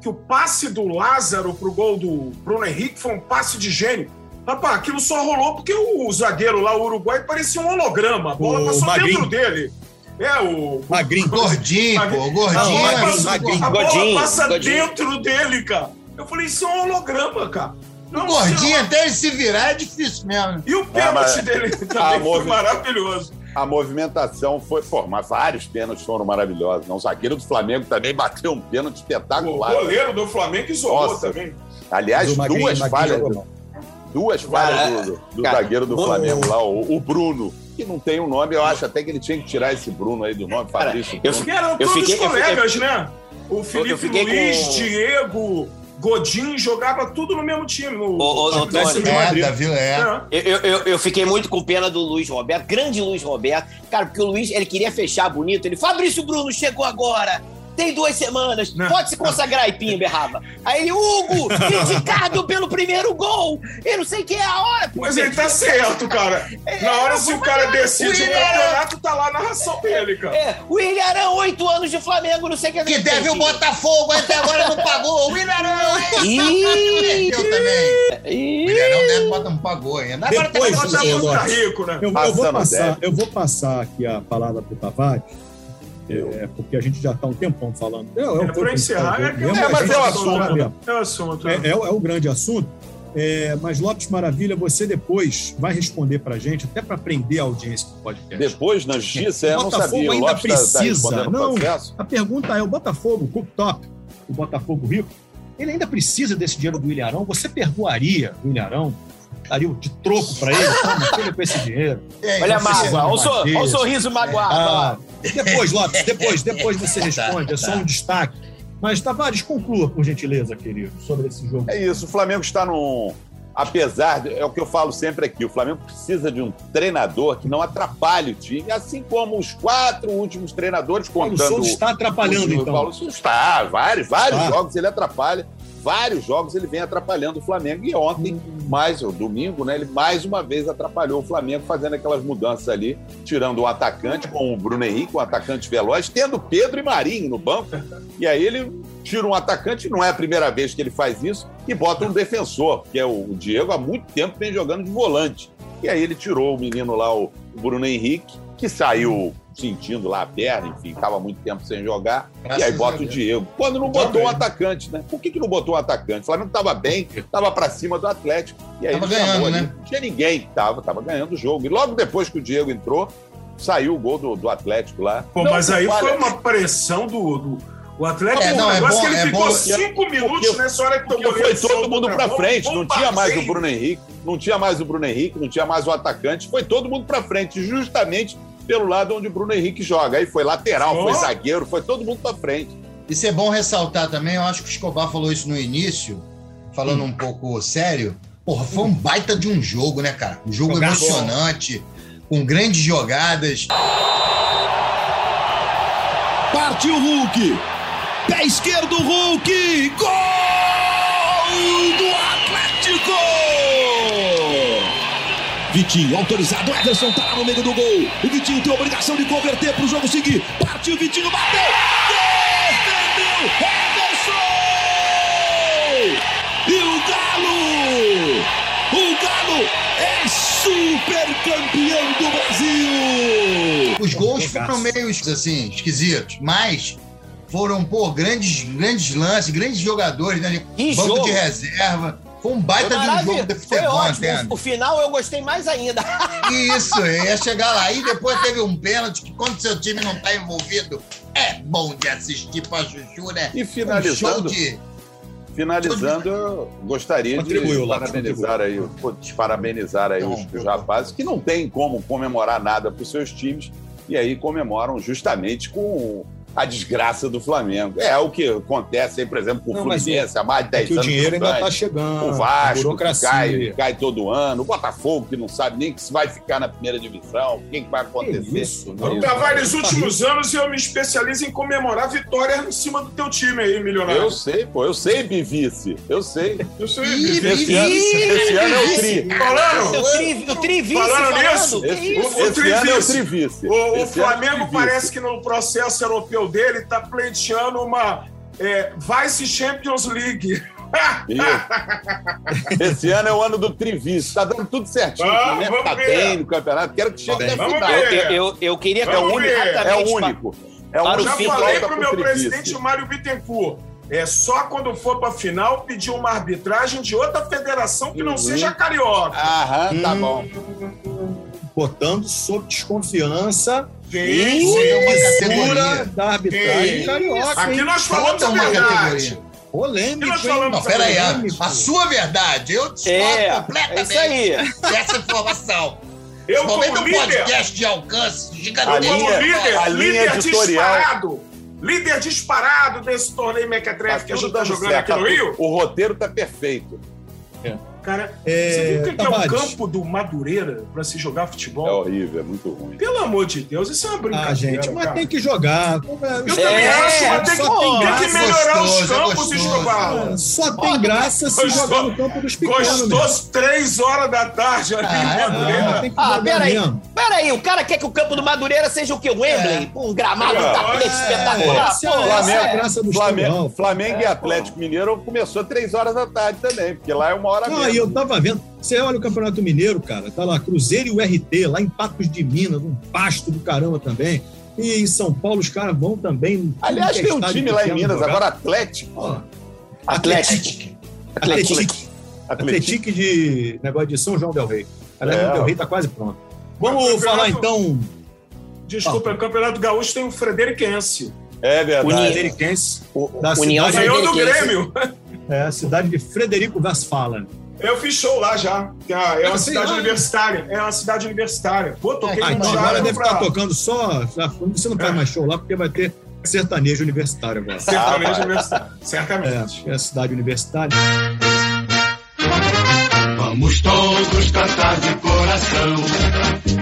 S5: Que o passe do Lázaro pro gol do Bruno Henrique foi um passe de gênio. Rapaz, aquilo só rolou porque o zagueiro lá, o Uruguai, parecia um holograma. A bola
S2: O
S5: passou
S2: Magrinho.
S5: dentro dele. É, o.
S2: Magrinho.
S6: Gordinho, pô, gordinho.
S2: Magrinho,
S6: é-
S2: Magrinho.
S5: A bola
S4: Godinho,
S5: passa
S4: Godinho.
S5: dentro dele, cara. Eu falei, isso é um holograma, cara. Não,
S6: Gordinho,
S5: sei lá.
S6: até ele se virar é difícil mesmo.
S5: E o pênalti
S3: mas-
S5: dele também
S3: Ah,
S5: foi maravilhoso.
S3: A movimentação foi. Pô, mas vários pênaltis foram maravilhosos. Não, o zagueiro do Flamengo também bateu um pênalti
S5: O
S3: espetacular.
S5: goleiro do Flamengo isolou
S3: Nossa.
S5: também.
S3: Aliás,
S2: o
S3: duas
S2: Magrinho
S3: falhas. Duas falhas do, do
S4: cara,
S3: zagueiro do
S4: o-
S3: Flamengo lá, o, o Bruno, que não tem um nome, eu acho até que ele tinha que tirar esse Bruno aí do nome,
S4: Cara,
S3: Fabrício.
S4: eu
S3: Bruno.
S4: Eu fiquei- eu
S5: colegas, né? O Felipe
S4: fiquei
S5: Luiz,
S4: com-
S5: Diego, Godinho jogava tudo no mesmo time. No,
S4: Ô, ô,
S5: time. Cidade
S6: É, é.
S5: É.
S4: Eu, eu, eu- eu fiquei muito com pena do Luiz Roberto, grande Luiz Roberto. Cara, porque o Luiz, ele queria fechar bonito. Ele, Fabrício Bruno chegou agora. Tem duas semanas.
S5: Não.
S4: Pode se consagrar, Ipinho berrava. Aí ele, Hugo, criticado pelo primeiro gol. Eu não sei que é a hora. pô.
S5: Mas ele tá certo, cara. Na hora, se o cara decide o
S4: William-
S5: campeonato, tá lá a narração dele, cara.
S4: É, o William Arão, oito anos de Flamengo, não sei o que.
S6: Que deve o Botafogo, até agora não pagou. O Willarão,
S4: Ih,
S6: Perdeu também. O
S4: ih.
S6: Willarão deve botar não pagou ainda. Agora
S2: Depois,
S6: tá
S5: rico, né?
S2: Eu, eu vou passar, eu vou passar aqui a palavra para o Tavares, é, porque a gente já está um tempão falando. É, é, o
S5: É, pra encerrar, é que-
S2: mesmo,
S3: É, mas é o
S2: tá
S3: assunto, né?
S5: É o assunto.
S2: É,
S5: né?
S2: é o- é o grande assunto. É, mas Lopes Maravilha, você depois vai responder para a gente, até para prender a audiência do podcast.
S3: Depois, na justiça, eu não
S2: Botafogo
S3: sabia. O
S2: ainda
S3: Lopes tá- tá
S2: precisa.
S3: respondendo o
S2: Não. A pergunta é: o Botafogo, o Cooktop, o Botafogo Rico, ele ainda precisa desse dinheiro do Ilharão? Você perdoaria o Ilharão? Daria de troco para ele? Toma, fica com esse dinheiro.
S6: É,
S4: Olha a mágoa, olha o, o sorriso magoado.
S2: Ah, depois, Lopes, depois, depois você responde, é só um destaque. Mas, Tavares, conclua, por gentileza, querido, sobre esse jogo.
S3: É isso, o Flamengo está num. Apesar, de, é o que eu falo sempre aqui, o Flamengo precisa de um treinador que não atrapalhe o time, assim como os quatro últimos treinadores
S2: Paulo
S3: contando.
S2: Souza está atrapalhando,
S3: o,
S2: então.
S3: Paulo Souza está, vários, vários
S2: Está.
S3: jogos ele atrapalha. Vários jogos ele vem atrapalhando o Flamengo. E ontem, mais, o domingo, né, ele mais uma vez atrapalhou o Flamengo, fazendo aquelas mudanças ali, tirando o atacante com o Bruno Henrique, um atacante veloz, tendo Pedro e Marinho no banco. E aí ele tira um atacante, não é a primeira vez que ele faz isso, e bota um defensor, que é o Diego, há muito tempo vem jogando de volante. E aí ele tirou o menino lá, o Bruno Henrique, que saiu sentindo lá a perna, enfim, estava muito tempo sem jogar,
S6: Graças
S3: e aí bota o. Diego. Quando não botou
S5: Também.
S3: um atacante, né? Por que, que não botou um atacante? O Flamengo estava bem, estava para cima do Atlético. E aí
S6: Tava ganhando,
S3: ali.
S6: né?
S3: Não tinha ninguém que estava, estava ganhando o jogo. E logo depois que o Diego entrou, saiu o gol do, do Atlético lá.
S5: Pô,
S3: Não,
S5: mas aí
S3: olha,
S5: foi uma pressão do. do... O Atlético,
S6: É, não,
S5: o
S6: é
S5: negócio
S6: bom-
S5: que ele
S6: é
S5: ficou
S6: bom-
S5: cinco minutos
S3: porque-
S5: nessa hora que tomou
S3: foi todo mundo pra frente, não tinha mais o
S5: Bruno.
S3: Bruno Henrique, não tinha mais o Bruno Henrique, não tinha mais o atacante, foi todo mundo pra frente, justamente pelo lado onde o Bruno Henrique joga. Aí foi lateral, foi
S5: Oh.
S3: zagueiro, foi todo mundo pra frente.
S6: Isso é bom ressaltar também, eu acho que o Escobar falou isso no início, falando um pouco sério. Porra, foi um baita de um jogo, né, cara? Um jogo
S2: Jogaço.
S6: emocionante, com grandes jogadas.
S2: Partiu o Hulk. Pé esquerdo, Hulk. Gol Vitinho, autorizado. Ederson tá lá no meio do gol. O Vitinho tem a obrigação de converter pro jogo seguir. Partiu, Vitinho, bateu. Defendeu, Ederson! E o Galo! O Galo é super campeão do Brasil!
S6: Os gols foram meio assim, esquisitos, mas foram, pô, grandes, grandes lances, grandes jogadores, né? Banco
S4: jogo!
S6: de reserva. Foi um baita de um jogo de
S4: Foi
S6: futebol,
S4: ótimo. O final eu gostei mais ainda.
S6: Isso, ia chegar lá. E depois teve um pênalti que quando seu time não tá envolvido, é bom de assistir pra Chuchu, né?
S3: E
S6: Um show
S3: finalizando,
S6: de...
S3: finalizando, eu gostaria
S2: Contribuiu,
S3: de parabenizar aí, parabenizar aí
S6: Não,
S3: os, os
S6: eu-
S3: rapazes que não tem como comemorar nada para os seus times e aí comemoram justamente com a desgraça do Flamengo. É o que acontece aí, por exemplo, com o
S2: mas
S3: Fluminense há mais de 10
S2: É que o
S3: anos.
S2: dinheiro ainda está chegando.
S3: O Vasco, que cai, cai todo ano. O Botafogo, que não sabe nem que se vai ficar na primeira divisão, o que, que vai acontecer.
S2: isso,
S5: Então,
S2: não.
S5: Tavares,
S2: Tá
S5: nos últimos anos eu me especializo em comemorar vitórias em cima do teu time aí, milionário.
S3: Eu sei, pô, eu sei, Bivice. Eu sei.
S5: Eu sei, Vivi.
S3: Esse ano, esse ano é o Tri.
S5: Falando,
S4: O, tri, o Trivice
S5: Falando
S4: falando.
S5: nisso,
S4: que
S3: Esse,
S4: isso?
S5: O- o
S3: esse ano é o
S5: Trivice. O, o
S3: é
S5: Flamengo parece que no processo europeu dele está pleiteando uma é, Vice Champions League.
S3: Esse ano é o ano do Trivice. Tá dando tudo certinho.
S5: Ah,
S3: né?
S5: vamos
S3: Tá
S5: ver.
S3: bem no campeonato. Quero que chegue
S5: ver.
S3: final.
S4: Eu, eu, eu queria
S5: Vamos
S3: É o único. É o único. É o
S4: Para o
S3: único
S5: Já
S3: que
S4: fim,
S5: falei pro
S3: pro
S5: meu
S3: Trivice.
S5: presidente Mário Bittencourt. É só quando for pra final pedir uma arbitragem de outra federação que não
S3: Uhum.
S5: seja carioca.
S3: Aham, tá
S2: Hum.
S3: bom.
S2: Botando sob desconfiança
S5: Sim.
S6: é categoria.
S2: da arbitragem carioca.
S5: Aqui
S2: hein?
S5: nós falamos
S6: Bota
S5: a
S6: uma
S5: verdade.
S6: categoria.
S2: Polêmico,
S5: nós
S2: hein?
S5: falamos
S6: Não, peraí, a, a sua verdade. Eu discordo
S4: É, é
S6: completamente
S4: isso aí.
S6: dessa informação.
S5: Eu,
S6: Principalmente
S5: como
S6: um
S5: líder,
S6: podcast de alcance gigantesco.
S5: como líder,
S3: a
S5: líder
S3: editorial.
S5: disparado, líder disparado desse torneio Mequetrefe que a gente tá
S3: dando
S5: jogando
S3: certo,
S5: aqui no
S3: tá
S5: Rio.
S3: O roteiro tá perfeito.
S5: Cara,
S2: É,
S5: você viu o que que é o campo do Madureira pra se jogar
S3: É
S5: futebol?
S3: horrível, é muito ruim.
S5: Pelo amor de Deus, isso é uma brincadeira.
S2: Ah, gente, mas
S5: cara.
S2: tem que jogar.
S5: Eu
S2: É,
S5: também acho, mas tem que,
S2: só tem
S5: tem
S2: graça.
S5: que melhorar os
S6: é
S5: campos,
S6: gostoso.
S5: Escobar.
S2: Só tem graça se jogar no campo dos pequenos.
S5: Gostoso três horas da tarde ali
S6: Ah,
S5: em
S6: é,
S5: Madureira.
S2: Ah,
S4: Ah,
S2: jogar
S4: peraí. Peraí, o cara quer que o campo do Madureira seja o quê? O Wembley? Um gramado,
S3: É,
S4: tapete espetacular.
S2: é
S4: é-
S2: graça do
S3: Flamengo. Flamengo e Atlético Mineiro começou três horas da tarde também, porque lá é uma hora mesmo.
S2: E eu tava vendo. Você olha o Campeonato Mineiro, cara, tá lá Cruzeiro e o RT, lá em Patos de Minas, um pasto do caramba também. E em São Paulo os caras vão também.
S3: Aliás, tem um time lá em Minas,
S2: jogar.
S3: agora Atlético.
S2: Ó,
S4: Atlético.
S2: Atlético.
S3: Atlético.
S2: Atlético de negócio de São João Del Rei. Aliás,
S3: É.
S2: o Del Rei tá quase pronto. Vamos falar então.
S5: Desculpa, o Campeonato Gaúcho tem o Frederiquense.
S3: É verdade.
S2: Frederiquense,
S4: O-
S2: da
S4: União
S2: cidade,
S5: Ganhou do. Grêmio.
S2: é, a cidade de Frederico Westphalen.
S5: Eu fiz show lá já. É uma- É uma
S2: sei
S5: cidade
S2: lá.
S5: universitária. É uma cidade universitária. Pô, toquei
S2: Ah,
S5: no
S2: então agora deve
S5: pra...
S2: estar tocando só. Você não faz
S5: É.
S2: mais show lá porque vai ter sertanejo universitário agora.
S5: Sertanejo
S3: Ah,
S5: universitário.
S2: É,
S5: Certamente.
S2: é a cidade universitária.
S7: Vamos todos cantar de coração.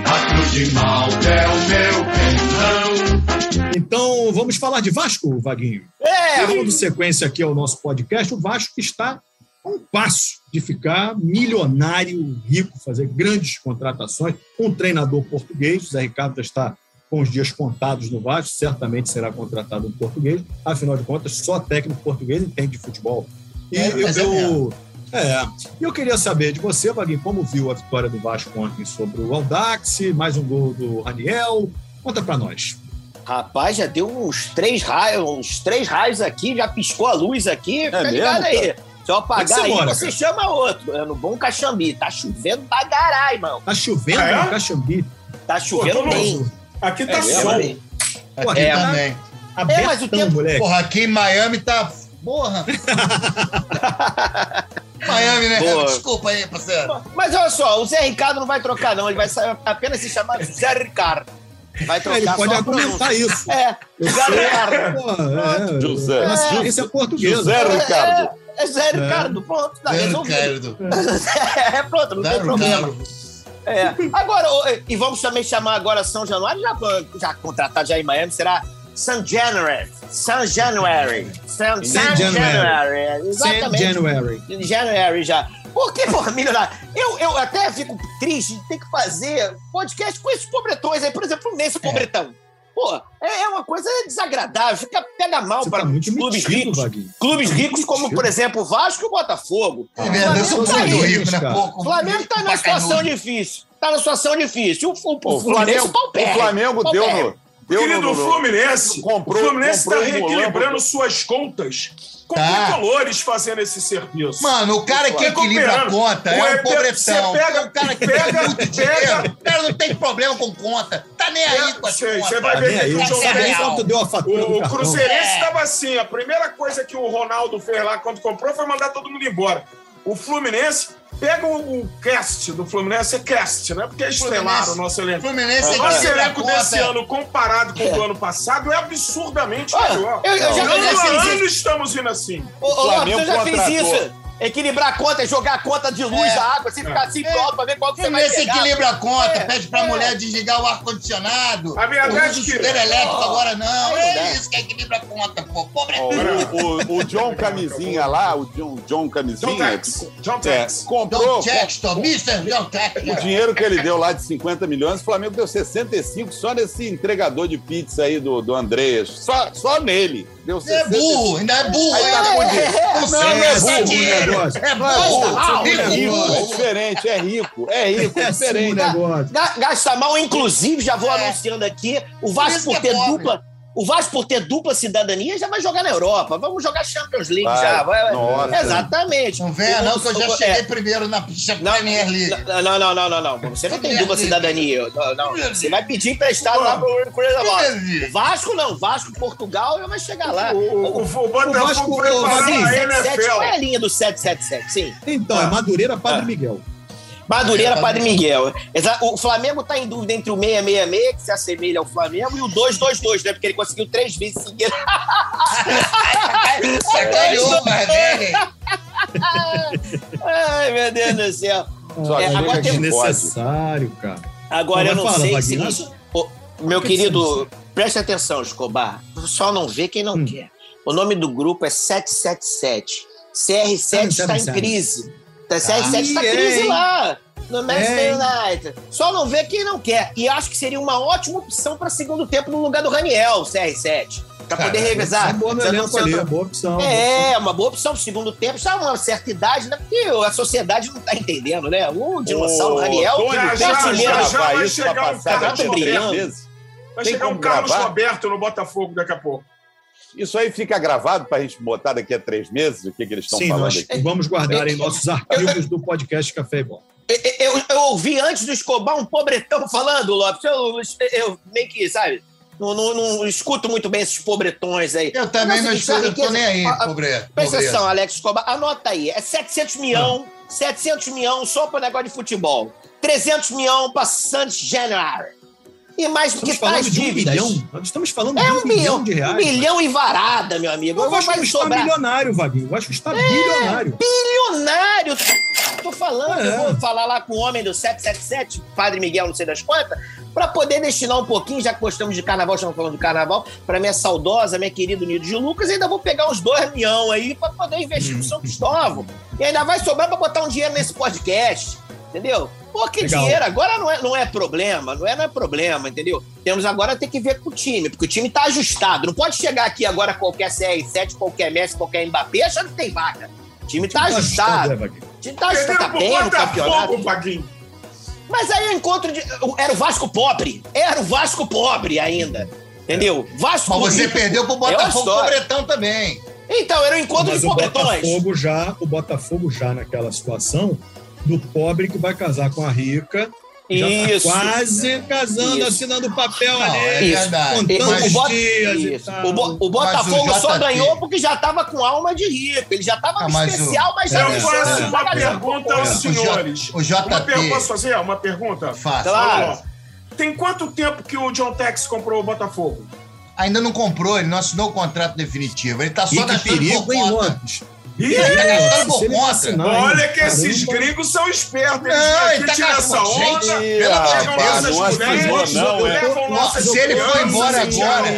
S7: A cruz de mal é o meu pensão.
S2: Então, vamos falar de Vasco, Vaguinho?
S4: É,
S2: Dando sequência aqui ao nosso podcast, o Vasco está um passo de ficar milionário, rico, fazer grandes contratações. Um treinador português, o Zé Ricardo está com os dias contados no Vasco, certamente será contratado um português. Afinal de contas, só técnico português entende de futebol. E
S6: É,
S2: eu,
S6: mas é
S2: eu,
S6: mesmo.
S2: é, eu queria saber de você, Vaguinho, como viu a vitória do Vasco ontem sobre o Aldax, mais um gol do Raniel. Conta para nós.
S4: Rapaz, já deu uns três raios, uns três raios aqui, já piscou a luz aqui. Fica
S3: mesmo,
S4: ligado aí. Se eu
S2: é
S4: apagar
S2: você
S4: aí,
S2: mora,
S4: você
S2: cara?
S4: chama outro. É no Bom Caxambi. Tá chovendo pra caralho, irmão.
S2: Tá chovendo
S5: Ah, é?
S2: no Caxambi.
S4: Tá chovendo
S5: Pô,
S4: bem.
S5: Aqui tá
S3: É
S5: sol.
S2: Porra,
S6: Aqui
S2: tá
S6: também.
S2: abertão,
S4: mas o tempo-
S2: moleque.
S6: Porra, aqui em Miami tá. Porra! Miami, né?
S4: Boa.
S6: Desculpa aí, parceiro.
S4: Mas olha só, o Zé Ricardo não vai trocar, não. Ele vai apenas se chamar Zé Ricardo. Vai
S2: É,
S4: trocar
S2: ele pode argumentar isso.
S4: É, Zé. Ricardo.
S2: É,
S3: José.
S2: É uma
S3: É.
S2: ciência portuguesa.
S3: José Ricardo.
S4: É, é Zé Ricardo, pronto, tá
S6: Zé
S4: resolvido.
S6: Ricardo.
S4: É, pronto, não
S6: Zé
S4: tem problema.
S6: Ricardo.
S4: É. Agora, e vamos também chamar agora São Januário, já, já contratado já em Miami, será San January. San January. San,
S2: San
S4: San
S2: January.
S4: January.
S2: Sam
S4: Exatamente.
S2: January.
S4: January já. Porque, porra, milionário, eu, eu até fico triste de ter que fazer podcast com esses pobretões aí, por exemplo, nesse pobretão. Pô, é, é uma coisa desagradável, fica, pega mal para
S2: tá
S4: clubes
S2: metido,
S4: ricos.
S2: Vaguinho.
S4: Clubes
S2: Tá
S4: ricos como,
S2: metido.
S4: por exemplo, o Vasco e o Botafogo.
S6: É verdade, eu sou
S2: Flamengo tá
S6: rico, né?
S4: O Flamengo tá numa situação difícil. Tá numa situação difícil. O, o, o,
S3: O Flamengo,
S4: pau
S3: o. Flamengo
S4: Pau
S3: deu no. Deu
S5: Querido
S3: no, no-
S5: Fluminense,
S3: comprou-
S5: o Fluminense está
S3: comprou
S5: reequilibrando suas contas com
S6: Tá.
S5: tricolores fazendo esse serviço.
S6: Mano, o cara que equilibra a conta é
S5: Ué,
S6: um pobretão.
S5: você pega-
S6: o cara que
S5: pega-
S6: tem muito dinheiro, o cara não tem problema com conta. Tá nem aí com as
S5: Você-
S6: contas.
S5: você vai
S2: Tá
S5: ver que o
S6: é.
S2: Quanto deu a fatura
S5: O, o? Cruzeirense
S6: É.
S5: estava assim. A primeira coisa que o Ronaldo fez lá quando comprou foi mandar todo mundo embora. O Fluminense, pega o, o cast do Fluminense, é cast, né? Porque é estelar o nosso elenco.
S6: Fluminense
S5: O nosso
S6: a
S5: elenco desse
S6: conta.
S5: ano, comparado com o do ano passado, é absurdamente
S4: Ah,
S5: melhor.
S4: eu- eu já-
S5: ano ano estamos indo assim.
S4: Ô, ô,
S3: Flamengo
S4: eu já fiz
S3: contratou.
S4: isso. Equilibrar a conta, jogar a conta de luz
S6: É.
S4: da água, assim, ficar assim
S6: É.
S4: pronto pra ver qual que você vai pegar.
S6: equilibra a conta,
S4: É,
S6: pede pra
S4: é.
S6: mulher desligar o ar-condicionado.
S5: A verdade é
S6: o
S5: que-
S6: chuveiro elétrico
S4: Oh.
S6: agora não.
S4: É
S6: É isso que equilibra a conta, pô. Pobre
S3: Ó, o, o, o John Camisinha lá, o John, John
S5: John
S3: Camisinha,
S5: Tex. John
S3: é,
S5: Tex.
S3: comprou.
S6: John Textor, Mr. John
S3: O
S6: Textor.
S3: dinheiro que ele deu lá de 50 milhões, o Flamengo deu 65 só nesse entregador de pizza aí do, do Andreas. Só, só nele. Deu
S6: É
S3: 65.
S6: burro, ainda é burro.
S3: Aí tá
S6: é
S3: dinheiro.
S6: Não
S3: Não, é burro o
S6: dinheiro.
S2: Negócio.
S6: É
S3: Não é é rico, é
S6: Rico.
S3: diferente, é rico, é rico, é
S2: É assim o
S3: diferente.
S2: negócio.
S4: Ga- Gasta mal, inclusive, já vou
S6: É.
S4: anunciando aqui, o Vasco
S6: isso
S4: por
S6: que é
S4: ter
S6: pobre.
S4: dupla. O Vasco, por ter dupla cidadania, já vai jogar na Europa. Vamos jogar Champions League
S3: Vai.
S4: já. Vai-
S3: Nossa.
S4: Exatamente.
S6: Não venha não, que eu já cheguei
S4: é,
S6: primeiro na Premier League.
S4: Não, não, não, não, não. Você não tem dupla cidadania. Não, não. Você vai pedir emprestado lá pro Cruzeiro da Bola.
S6: Premier League.
S4: O Vasco não. Vasco, Portugal, já vai chegar lá.
S5: O, o, o, o Botafogo
S2: Vasco-
S5: preparando
S2: o
S5: a
S4: 777, qual é
S5: NFL.
S4: a linha do 777? Sim.
S2: Então, é Madureira Padre Miguel.
S4: Madureira, Padre Miguel. O Flamengo tá em dúvida entre o 666, que se assemelha ao Flamengo, e o 222, né? Porque ele conseguiu três vezes seguidas.
S6: Sacaneou, velho.
S4: Ai, meu Deus do céu.
S3: Só
S4: É, agora tem-
S3: pode.
S2: Desnecessário, cara.
S4: Agora
S2: Não,
S4: eu não
S2: fala,
S4: sei se. Ô, meu
S2: que que
S4: querido, preste atenção, Escobar. Só não vê quem não
S2: Hum.
S4: quer. O nome do grupo é 777. CR7 está em
S2: 777.
S4: crise. Tá, CR7 está
S2: Ah,
S4: crise
S2: é,
S4: lá. No Manchester
S2: É?
S4: United. Só não vê quem não quer. E acho que seria uma ótima opção para segundo tempo no lugar do Raniel, o CR7. Para
S6: Cara,
S4: poder revezar.
S2: É boa elenco ali, é boa opção.
S4: é, uma boa opção pro segundo tempo. Já uma certa idade, né? Porque a sociedade não tá entendendo, né? O dinossauro
S3: Ô,
S4: Raniel.
S5: Já,
S3: tem
S5: já,
S4: já,
S5: já vai
S3: pra
S5: chegar um
S3: três
S4: brilhante.
S3: meses?
S5: Vai chegar um Carlos? Roberto no Botafogo daqui a pouco.
S3: Isso aí fica gravado pra gente botar daqui a três meses o que, que eles estão
S2: Sim,
S3: falando
S2: nós
S3: aqui.
S2: vamos guardar em nossos arquivos do podcast Café e Bola.
S4: Eu, eu- eu ouvi antes do Escobar um pobretão falando, Lopes. Eu, eu meio que, sabe, não, não- não escuto muito bem esses pobretões aí.
S6: Eu também não
S4: assim,
S6: eu tô
S4: que-
S6: nem aí,
S4: a- a-
S6: pobre.
S4: Presta atenção, Alex Escobar. Anota aí. É 700 milhão, 700 milhão só para negócio de futebol. 300 milhão para Santos January. E mais tá
S2: falando
S4: as
S2: de um milhão. Nós estamos falando
S4: É
S2: de
S4: um
S2: um milhão
S4: milhão,
S2: de reais.
S4: um milhão e varada, meu amigo.
S2: O
S4: Não
S2: Vasco
S4: vai
S2: está
S4: sobrar.
S2: milionário, Vaguinho. O Vasco está bilionário.
S4: Milionário. Tô falando,
S2: É.
S4: eu vou falar lá com o homem do 777, Padre Miguel, não sei das quantas. para poder destinar um pouquinho, já que gostamos de carnaval, estamos falando de carnaval, para minha saudosa, minha querida Unido de Lucas, ainda vou pegar uns dois milhão aí para poder investir no São Cristóvão. E ainda vai sobrar para botar um dinheiro nesse podcast, entendeu? Pô, que
S2: Legal.
S4: dinheiro agora não é, não é problema, não é, não é problema, entendeu? Temos agora ter que ver com o time, porque o time tá ajustado. Não pode chegar aqui agora qualquer CR7, qualquer Messi, qualquer Mbappé, achando que tem vaca. O time tá ajustado.
S2: né?
S4: O time tá ajustado, tá bem no campeonato. Mas aí o encontro de. Era o Vasco pobre. Era o Vasco pobre ainda. Entendeu? Vasco
S6: Mas você
S4: rico.
S6: perdeu pro
S4: É
S6: Botafogo
S4: história.
S6: Pobretão também.
S4: Então, era o encontro
S2: Mas
S4: de
S2: o
S4: pobretões.
S2: Botafogo já, o Botafogo já naquela situação do pobre que vai casar com a rica. Já
S4: Isso.
S2: tá quase casando,
S4: Isso.
S2: assinando o papel
S6: Não, é
S2: ali.
S6: verdade.
S2: contando
S4: Mas
S2: os
S4: o Bota-
S2: dias e
S4: Isso.
S2: tal.
S4: O, Bo- o Botafogo
S6: o
S4: só ganhou porque já tava com alma de rico. Ele já tava
S6: Ah,
S4: no
S6: mas o-
S4: especial, mas já
S5: Eu
S6: É,
S5: faço uma pergunta aos
S6: É, o J-
S5: senhores.
S6: o JT.
S5: Uma per- Posso fazer uma pergunta?
S6: Fácil.
S4: Claro.
S5: Tem quanto tempo que o John Tex comprou o Botafogo?
S6: Ainda não comprou, ele não assinou o contrato definitivo. Ele tá
S2: E
S6: só gastando
S2: perigo,
S6: por
S2: hein,
S6: conta.
S2: Lopes?
S5: Ih,
S6: tá gastando por conta.
S5: Olha que esses
S2: Caramba.
S5: gringos são espertos. Eles
S6: Não,
S5: aqui
S6: tá
S5: essa onda. Pegam nossas
S3: não
S5: mulheres,
S3: não, hein?
S5: levam nossas
S6: Se ele for embora agora.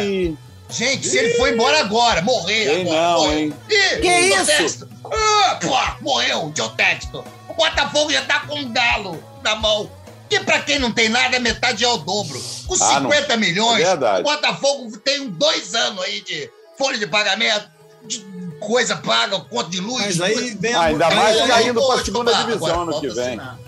S6: Gente, se ele for embora agora, morrer agora.
S3: não, hein?
S6: Ih,
S4: Que
S6: o
S4: isso?
S6: Ah, pô, morreu o John Texto. O Botafogo já tá com um galo na mão. Que pra quem não tem nada, metade é o dobro. Com
S3: Ah, não.
S6: 50 milhões,
S3: É
S6: o Botafogo tem dois anos aí de folha de pagamento, de coisa paga, conta de luz.
S2: Mas aí vem a,
S3: Ah, ainda mais
S2: aí-
S3: caindo
S6: pô,
S3: pra segunda
S6: Escobar,
S3: divisão
S6: agora
S3: ano que vem.
S6: assinar.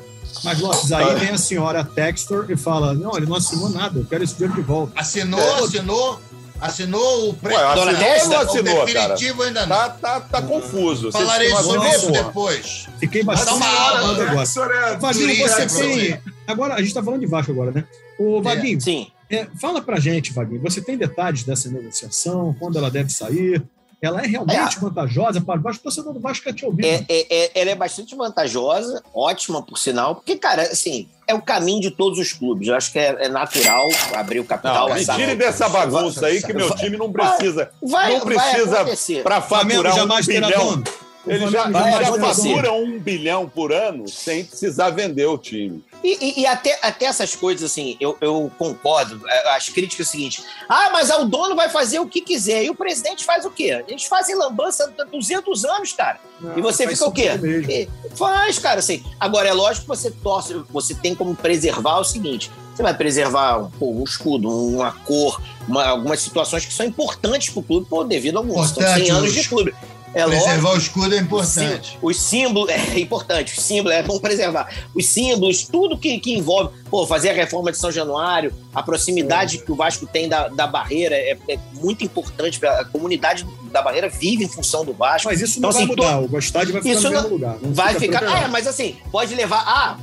S2: Mas, Lopes, aí vem a senhora Textor e fala: Não, ele não assinou nada, eu quero esse dinheiro de volta.
S6: Assinou,
S3: É.
S6: assinou, assinou o
S4: Dona
S3: assinou ou não
S4: Testa?
S3: assinou,
S6: o
S3: cara?
S6: definitivo ainda não.
S3: Tá, tá, tá confuso.
S6: Falarei sobre isso
S3: assinou.
S6: depois.
S2: Fiquei bastante
S6: dá uma aula,
S2: preocupado
S6: né?
S2: agora.
S5: É
S2: Vaguinho, você tem.
S6: professor.
S2: Agora, a gente tá falando de Vasco agora, né? Ô, Vaguinho,
S4: Sim.
S2: é, fala pra gente, Vaguinho, você tem detalhes dessa negociação, quando ela deve sair? Ela é realmente vantajosa para o Vasco? O torcedor do Vasco quer te ouvir.
S4: É, é- é- ela é bastante vantajosa, ótima por sinal, porque, cara, assim, é o caminho de todos os clubes. Eu acho que é, é natural abrir o capital.
S3: Não, me tire dessa bagunça aí que meu time não precisa.
S4: Vai,
S3: não precisa
S4: vai.
S3: Para faturar um
S2: terá
S3: bilhão.
S2: dono. O
S3: Ele já,
S4: jamais
S3: já
S4: terá dono.
S3: fatura um bilhão por ano sem precisar vender o time.
S4: E, e- e até, até essas coisas, assim, eu, eu concordo. As críticas é o seguinte: ah, mas o dono vai fazer o que quiser. E o presidente faz o quê? Eles fazem lambança há 200 anos, cara. e você fica o quê? E faz, cara, assim. Agora, é lógico que você torce, você tem como preservar o seguinte: você vai preservar um, pô, um escudo, uma cor, uma- algumas situações que são importantes pro clube, pô, devido a alguns. São 100
S6: Importante,
S4: anos
S6: os-
S4: de clube. É lógico.
S6: Preservar o escudo é importante.
S4: Os símbolos, é importante, os símbolos, é bom preservar. Os símbolos, tudo que, que envolve, pô, fazer a reforma de São Januário, a proximidade que o Vasco tem da, da barreira é, é muito importante. A comunidade da barreira vive em função do Vasco.
S2: Mas isso não
S4: Então,
S2: vai
S4: assim,
S2: mudar, o estádio vai ficar no mesmo lugar.
S4: Vai
S2: fica
S4: ficar.
S2: atropelado.
S4: É, mas assim, pode levar. Ah,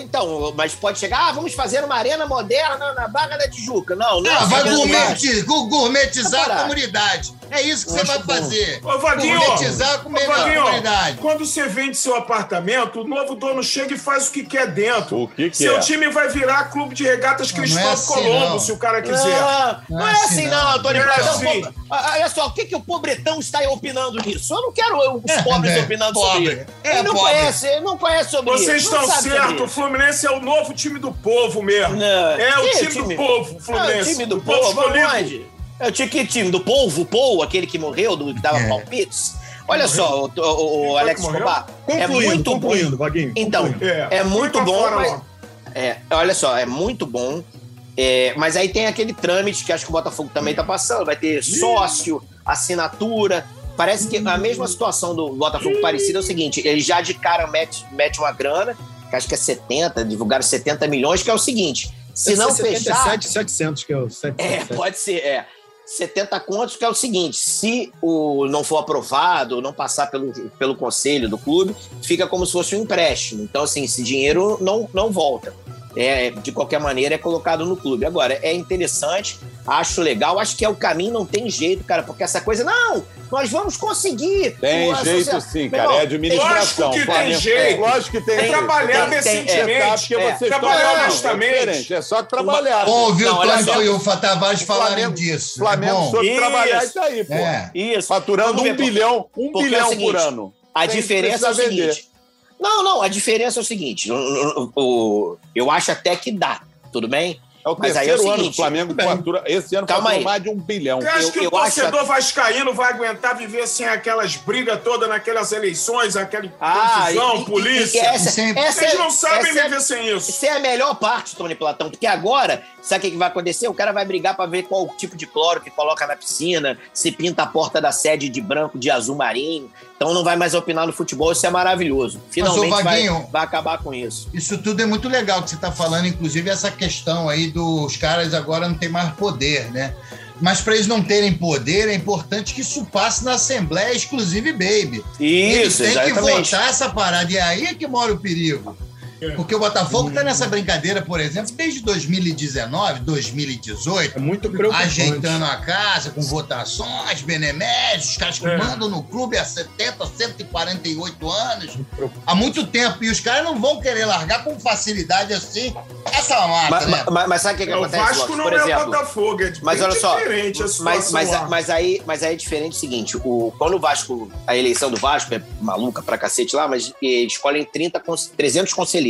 S4: então, mas pode chegar, ah, vamos fazer uma arena moderna na Barra da Tijuca. Não, não.
S6: Ah, vai gourmeti- gourmetizar a comunidade. É isso que
S2: Eu
S6: você vai
S2: bom.
S6: fazer.
S5: Ô, Vaguinho,
S6: Gourmetizar a comunidade.
S5: Quando você vende seu apartamento, o novo dono chega e faz o que quer dentro.
S3: O que que
S5: Seu
S3: é?
S5: time vai virar clube de regatas
S6: é
S5: Cristóvão
S6: assim,
S5: Colombo,
S6: não.
S5: se o cara quiser.
S4: Não, não,
S6: Não é
S4: é
S6: assim,
S4: assim,
S6: não.
S4: não, Antônio
S5: É assim.
S4: Pô, ah, Olha só, o que, que o pobretão está opinando nisso? Eu não quero os
S6: É,
S4: pobres
S6: é,
S4: opinando sobre isso.
S6: É
S4: Ele não
S6: pobre.
S4: conhece, ele não conhece sobre
S5: Vocês
S4: isso. não
S5: estão certos. Fluminense é o novo time do povo mesmo.
S4: Não.
S5: É o
S4: Que
S5: time, do povo, o
S4: É
S5: Fluminense.
S4: o time do
S5: O povo
S4: povo,
S5: escolhido.
S4: É o time, que time do povo, o Paul, aquele que morreu, do, que dava
S6: É.
S4: palpites. Olha só, o, o- o Alex
S5: morreu?
S4: Escobar. É
S2: Concluindo,
S4: muito bom.
S2: concluindo, Vaguinho.
S4: Então,
S2: concluindo.
S4: É muito
S5: Fui pra
S4: bom,
S5: fora,
S4: mas-. É, olha só, é muito bom. É, mas aí tem aquele trâmite que acho que o Botafogo também tá passando. Vai ter sócio, assinatura. Parece que a mesma situação do Botafogo parecida é o seguinte: ele já de cara mete, mete uma grana, que acho que é 70, divulgaram 70 milhões, que é o seguinte: se não
S2: ser
S4: fechar.
S2: 77, 700, que é o
S4: É,
S2: 777.
S4: pode ser, é. 70 contos, que é o seguinte: se o não for aprovado, não passar pelo, pelo conselho do clube, fica como se fosse um empréstimo. Então, assim, esse dinheiro não, não volta. É, de qualquer maneira, é colocado no clube. Agora, é interessante, acho legal, acho que é o caminho, não tem jeito, cara, porque essa coisa, não, nós vamos conseguir.
S3: Tem
S4: O-
S3: jeito sim,
S4: Meu
S3: cara.
S4: irmão,
S3: É administração.
S5: Lógico que tem
S3: Flamengo-
S5: jeito.
S3: Lógico que tem
S5: É
S3: jeito.
S5: trabalhar
S4: tem- tem-
S5: decentemente.
S3: É, porque
S4: É,
S3: vocês
S5: trabalhar honestamente.
S3: É, é só trabalhar.
S6: Ouve
S4: Não,
S6: o
S4: só.
S6: e o Fatavares falarem disso.
S3: Flamengo
S6: é
S3: soube
S4: Isso.
S3: trabalhar isso aí, pô.
S6: É.
S4: Isso.
S3: Faturando um bilhão, um
S4: é
S3: bilhão por ano.
S4: A diferença é o seguinte. Não, não, a diferença é o seguinte. o- o- o- eu acho até que dá, tudo bem?
S3: É o
S4: Mas aí é o
S3: terceiro ano
S4: seguinte,
S3: do Flamengo fatura. Esse ano
S4: Calma
S3: mais de um bilhão.
S5: Você acha
S4: Eu-
S5: que
S4: eu
S5: o
S4: acho
S5: torcedor vascaíno vai aguentar viver sem aquelas brigas todas naquelas eleições, aquela
S4: Ah,
S5: confusão,
S4: e-
S5: polícia?
S4: e essa,
S5: Vocês
S4: é-
S5: não sabem
S4: essa é-
S5: viver sem isso.
S4: Essa é a melhor parte, Tony Platão, porque agora, sabe o que vai acontecer? O cara vai brigar pra ver qual tipo de cloro que coloca na piscina, se pinta a porta da sede de branco, de azul marinho. Então não vai mais opinar no futebol, isso é maravilhoso. Finalmente vai,
S6: Vaguinho-
S4: vai acabar com isso.
S6: Isso tudo é muito legal que você está falando, inclusive essa questão aí dos caras agora não tem mais poder, né? Mas para eles não terem poder, é importante que isso passe na Assembleia Exclusive Baby. eles
S4: Isso,
S6: têm que
S4: exatamente.
S6: votar essa parada, e é aí que mora o perigo. Porque o Botafogo está nessa brincadeira, por exemplo, desde 2019, 2018,
S2: É muito preocupante.
S6: ajeitando a casa com votações, beneméritos, os caras que
S5: É.
S6: mandam no clube há 70, 148 anos, há muito tempo. E os caras não vão querer largar com facilidade assim essa mata,
S4: Mas,
S6: né?
S4: mas- mas sabe o que, que
S5: É, o
S4: acontece,
S5: Vasco
S4: Lopes?
S5: não
S4: Por
S5: é
S4: exemplo,
S5: Botafogo, é
S4: Mas olha só,
S5: diferente a
S4: Mas, mas, mas, aí, mas aí é diferente o seguinte: o, quando o Vasco, a eleição do Vasco é maluca pra cacete lá, mas eles escolhem 30, cons- 300 conselheiros.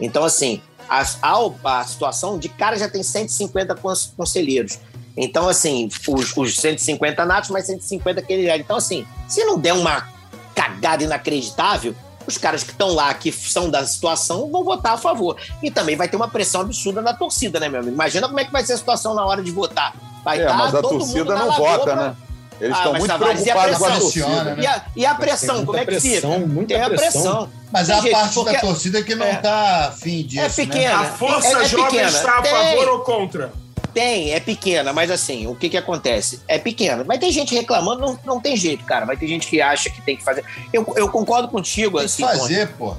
S4: Então, assim, a, a, a situação de cara já tem 150 cons- conselheiros. Então, assim, os, os 150 natos, mais 150 que ele Então, assim, se não der uma cagada inacreditável, os caras que estão lá, que são da situação, vão votar a favor. E também vai ter uma pressão absurda na torcida, né, meu amigo? Imagina como é que vai ser a situação na hora de votar. Vai
S3: É,
S4: tá
S3: mas a torcida não vota,
S4: pra-
S3: né? Eles
S4: Ah,
S3: estão
S4: mas
S3: muito
S4: Tavares, e a
S3: preocupados com a
S4: pressão?
S3: torcida.
S6: né?
S4: E a, e a
S2: Tem
S4: pressão, como é que
S2: pressão,
S4: fica?
S2: muita
S4: Tem a
S2: pressão.
S4: pressão.
S6: Mas
S4: Tem
S6: a parte
S4: porque
S6: da torcida que não
S4: é.
S6: tá afim disso.
S4: É pequena.
S5: A força
S4: É- é
S5: jovem
S4: pequena.
S5: está a
S4: Tem.
S5: favor ou contra?
S4: Tem, é pequena, mas assim, o que que acontece? É pequena. Vai ter gente reclamando, não, não tem jeito, cara. Vai ter gente que acha que tem que fazer. Eu, eu concordo contigo,
S6: Né? Tem que
S4: assim,
S6: fazer, pô.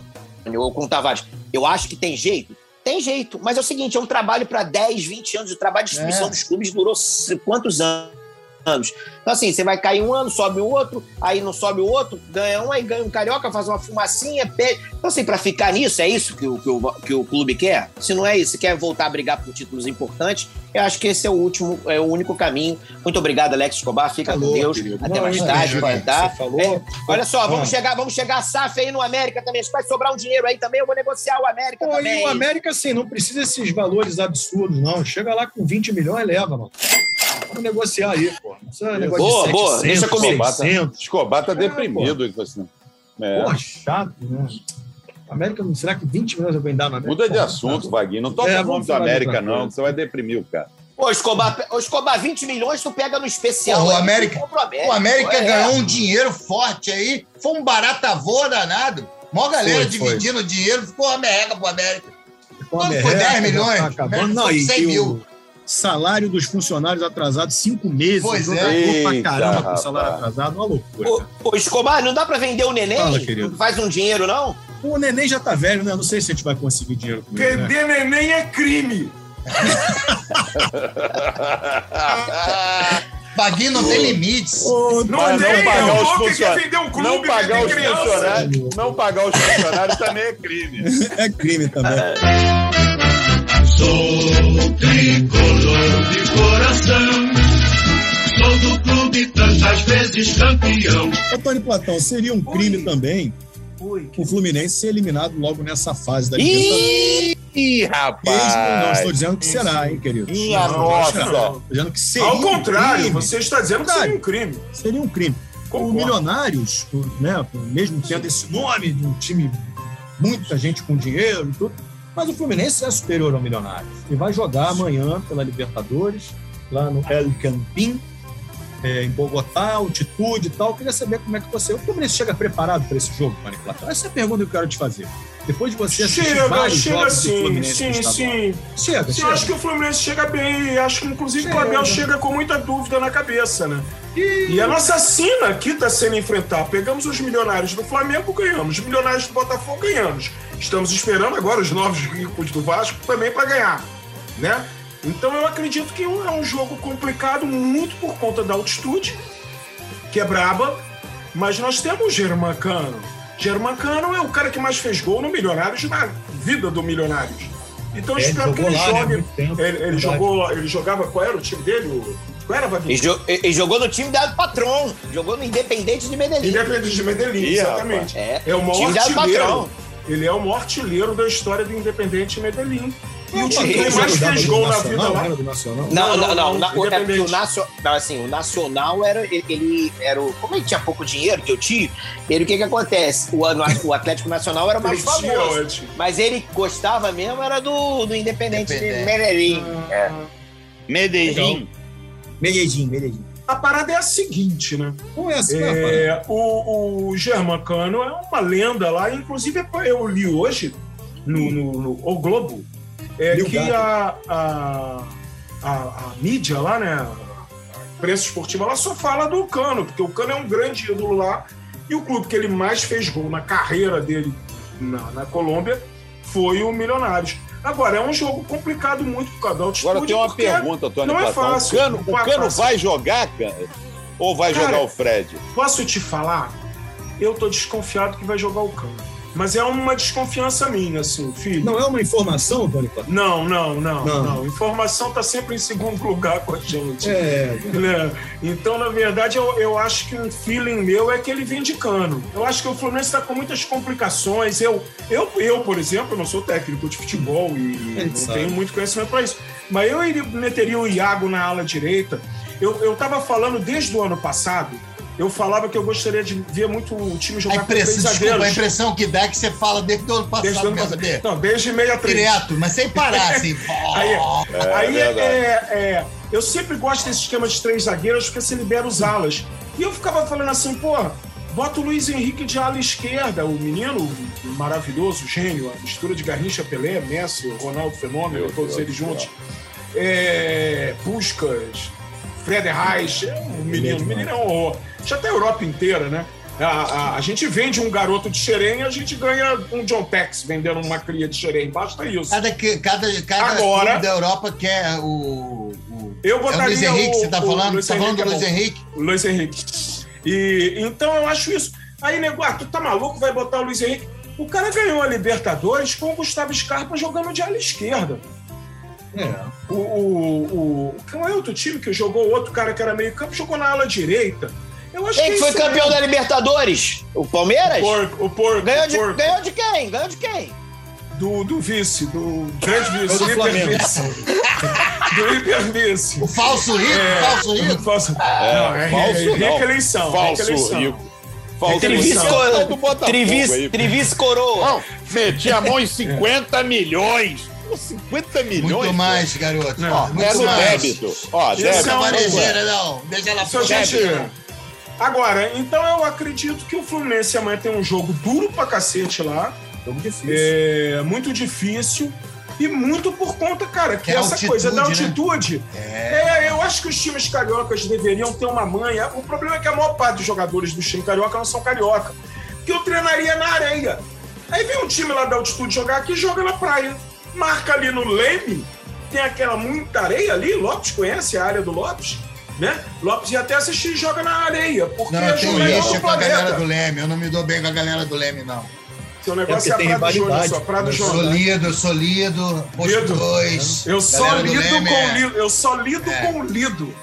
S4: Ou com o Tavares. Eu acho que tem jeito. Tem jeito, mas é o seguinte: é um trabalho para 10, 20 anos. O trabalho de distribuição
S6: É.
S4: dos clubes durou quantos anos? Anos. Então, assim, você vai cair um ano, sobe o outro, aí não sobe o outro, ganha um, aí ganha um carioca, faz uma fumacinha, pede. Então, assim, pra ficar nisso, é isso que o, que, o, que o clube quer? Se não é isso, se quer voltar a brigar por títulos importantes, eu acho que esse é o último, é o único caminho. Muito obrigado, Alex Escobar. Fica
S2: Falou,
S4: com Deus.
S2: querido.
S4: Até mais
S2: eu
S4: tarde, vai
S2: né?
S4: dar. É, olha só, vamos
S2: Ah.
S4: chegar, vamos chegar a SAF aí no América também. Vai sobrar um dinheiro aí também, eu vou negociar o América
S2: Pô,
S4: também.
S2: e o América, assim, não precisa desses valores absurdos, não. Chega lá com 20 milhões e leva, mano. Vamos negociar aí, pô. Precisa negócio
S4: Boa,
S2: de
S4: boa,
S2: 700,
S4: deixa comigo.
S3: Escobar tá,
S2: 600.
S3: Escobar tá
S2: É,
S3: deprimido com isso. É.
S2: Porra, chato, né? América, será que 20 milhões eu vou dar no América?
S3: Muda de assunto, Vaguinho. Não toca
S2: É,
S3: é,
S2: vamos
S3: do América, não, você vai deprimir o cara.
S4: Ô, Escobar, ô, Escobar, 20 milhões tu pega no especial.
S6: Pô, o América-
S4: compra
S6: O América
S4: É,
S6: ganhou um dinheiro forte aí, foi um barata voa danado. Mó galera
S2: Foi, foi.
S6: dividindo o dinheiro, ficou uma merda pro América. Quando foi
S2: merreca,
S6: 10 milhões?
S2: tá acabando.
S6: América
S2: Não,
S6: foi
S2: e,
S6: 100
S2: e
S6: mil.
S2: Salário dos funcionários atrasados cinco meses.
S6: Pois
S3: é.
S2: pra
S3: Eita,
S2: caramba com salário atrasado, uma loucura.
S4: Ô, Escobar, não dá pra vender o neném?
S2: Fala, querido.
S4: Faz um dinheiro, não?
S2: O neném já tá velho, né? Não sei se a gente vai conseguir dinheiro com ele. Né?
S5: Vender neném é crime.
S6: Baguinho não tem limites.
S2: Ô,
S5: Não
S3: Mas pagar
S5: é
S3: os funcionários.
S5: um clube,
S3: Não pagar os
S5: criança.
S3: funcionários, não pagar os funcionários também é crime.
S2: é crime também.
S7: Sou tricolor de coração. Sou do clube tantas vezes campeão.
S2: Tony Platão, seria um crime também o Fluminense ser eliminado logo nessa fase da Libertadores.
S3: Ih,
S2: Mesmo, não
S3: rapaz!
S2: estou dizendo que será, hein, querido?
S3: Minha
S2: Não,
S3: nossa!
S2: Estou dizendo que seria
S5: Ao contrário,
S2: um crime.
S5: você está dizendo que seria um crime.
S2: Seria um crime. O
S5: Concordo.
S2: Milionários, o- né, mesmo tendo esse nome de um time, muita gente com dinheiro e tudo, mas o Fluminense é superior ao Milionários. E vai jogar amanhã pela Libertadores, lá no El Campín, é, em Bogotá, altitude e tal. Eu queria saber como é que você. O Fluminense chega preparado para esse jogo, Mário Platão? Essa é a pergunta que eu quero te fazer. Depois de você assistir
S5: Chega,
S2: vários
S5: chega
S2: jogos do
S5: sim,
S2: Fluminense no
S5: sim,
S2: estadual.
S5: sim.
S2: Chega,
S5: Sim,
S2: chega.
S5: eu acho que o Fluminense chega bem e acho que inclusive o
S2: Chega.
S5: Abel chega com muita dúvida na cabeça, né? E a nossa sina aqui está sendo enfrentar. Pegamos os milionários do Flamengo, ganhamos. Os milionários do Botafogo, ganhamos. Estamos esperando agora os novos ricos do Vasco também para ganhar, né? Então eu acredito que é um jogo complicado muito por conta da altitude, que é braba, mas nós temos Germancano. Germancano é o cara que mais fez gol no Milionários na vida do Milionários. Então eu
S2: É, ele
S5: espero que ele
S2: lá, né,
S5: jogue.
S2: tempo,
S5: ele, ele
S2: verdade.
S5: jogou, ele jogava. Qual era o time dele? O- Qual era, Vaguinho?
S4: Ele, jo- ele jogou no time da Patron. Jogou no Independente de Medellín.
S5: Independente de Medellín, exatamente.
S4: É,
S5: É o maior
S4: time da. Patrão.
S5: Ele é o maior artilheiro da história do Independente Medellín. E o que
S2: Patrick
S5: mais fez gol na
S2: Nacional,
S5: vida lá.
S2: era do Nacional.
S4: Não, não,
S5: Não,
S4: não. o, é porque o, nacio, não, assim, o Nacional era. Ele, ele era o. Como ele tinha pouco dinheiro, que eu tinha, ele o que que acontece? O, o Atlético Nacional era mais famoso. Mas ele gostava mesmo, era do, do Independente de
S6: Independente.
S4: Medellín. É.
S3: Medellín.
S2: Medellín, Medellín.
S5: A parada é a seguinte, né?
S2: Qual é essa? É...
S5: O, o Germán Cano é uma lenda lá, inclusive eu li hoje no, no- no O Globo é, que a, a, a, a mídia lá, né? A imprensa esportiva lá só fala do Cano, porque o Cano é um grande ídolo lá e o clube que ele mais fez gol na carreira dele na, na Colômbia foi o Milionários. Agora, é um jogo complicado muito por causa da altitude.
S3: Agora tem uma pergunta, Tony
S5: não é fácil,
S3: o Cano, o Cano vai jogar, cara? Ou vai
S5: Cara,
S3: jogar o Fred?
S5: Posso te falar? Eu tô desconfiado que vai jogar o Cano. Mas é uma desconfiança minha, assim, filho.
S2: Não é uma informação, Tony?
S5: Não, não, não,
S2: Não.
S5: não. Informação tá sempre em segundo lugar com a gente.
S2: É,
S5: né? Então, na verdade, eu, eu acho que um feeling meu é que ele vem de cano. Eu acho que o Fluminense está com muitas complicações. Eu, eu, eu, por exemplo, não sou técnico de futebol e não
S2: sabe.
S5: tenho muito conhecimento para isso. Mas eu meteria o Iago na ala direita. Eu, eu tava falando desde o ano passado, eu falava que eu gostaria de ver muito o time
S6: A
S5: jogar com
S6: impressão,
S5: três
S6: desculpa, a
S5: zagueiros.
S6: impressão que dá é que você fala desde o ano
S5: Desde o
S6: passado
S5: ano passado. Não, desde 63.
S6: Direto, mas sem parar, assim.
S5: Aí, aí é,
S3: verdade.
S5: é- eu sempre gosto desse esquema de três zagueiros porque você libera os alas. E eu ficava falando assim, porra, bota o Luiz Henrique de ala esquerda, o menino maravilhoso, gênio, a mistura de Garrincha, Pelé, Messi, Ronaldo Fenômeno,
S3: Meu
S5: todos
S3: Deus
S5: eles juntos. É, Puskas, Fred é um menino, o menino é um horror. Tem a Europa inteira, né? A, a- a gente vende um garoto de xerém, a gente ganha um John Tex vendendo uma cria de xerém. Basta isso.
S6: Cada, cada, cada
S5: Agora-
S6: da Europa quer o. o
S5: Eu
S6: é o
S5: botaria
S6: Luiz Henrique,
S5: o-
S6: você tá falando?
S5: Luiz
S6: Você tá falando do
S5: é
S6: Luiz. Henrique?
S5: O Luiz Henrique. E, então eu acho isso. Aí, nego, ah, tu tá maluco? Vai botar o Luiz Henrique. O cara ganhou a Libertadores com o Gustavo Scarpa jogando de ala esquerda.
S2: é.
S5: O, o, o, qual é outro time que jogou? Outro cara que era meio campo jogou na ala direita. Eu acho
S4: Quem
S5: que é
S4: foi campeão da
S5: mesmo.
S4: Libertadores? O Palmeiras?
S5: O porco, o porco,
S4: Ganhou de,
S5: o porco.
S4: ganhou de quem? Ganhou de quem?
S5: Do, do vice, do grande vice,
S2: É do
S5: do
S2: Flamengo.
S5: hipervice. Do hipervice.
S6: O falso rico,
S5: É,
S6: falso rico.
S5: Falso, não, é,
S3: falso
S5: é,
S3: não.
S5: rica eleição.
S3: Falso
S5: rica eleição.
S3: rico. Falso.
S5: Coro-
S3: É.
S4: Trivice Coroa.
S3: Não, meti a mão em 50 milhões. Pô, 50 milhões?
S6: Muito mais, garoto.
S5: Não,
S6: Ó,
S3: É
S6: muito
S3: no
S6: mais.
S3: débito. Ó, débito.
S5: é
S6: varejeira, não. Deixa ela fora.
S5: gente. Agora, então eu acredito que o Fluminense amanhã tem um jogo duro pra cacete lá.
S2: Jogo difícil.
S5: É muito difícil. E muito por conta, cara, que
S6: Que é
S5: essa
S6: altitude,
S5: coisa da
S6: né?
S5: altitude. É. eu acho que os times cariocas deveriam ter uma manha. O problema é que a maior parte dos jogadores do time carioca não são carioca. Que eu treinaria na areia. Aí vem um time lá da altitude jogar aqui e joga na praia. Marca ali no Leme, tem aquela muita areia ali. Lopes conhece a área do Lopes, né? Lopes ia até assistir e joga na areia. Porque
S6: Não,
S5: é
S6: eu tenho
S5: o melhor
S6: rixa
S5: do
S6: com a galera do Leme. Eu não me dou bem com a galera do Leme, não.
S5: Seu negócio
S2: É
S5: é, a Prado Júnior, só Prado
S2: Eu
S6: Sou
S5: Júnior.
S6: lido, sou lido. Posto
S5: Lido.
S6: 2.
S5: Eu só lido
S6: Leme
S5: com
S6: é-
S5: lido. Eu só lido
S6: É.
S5: com lido.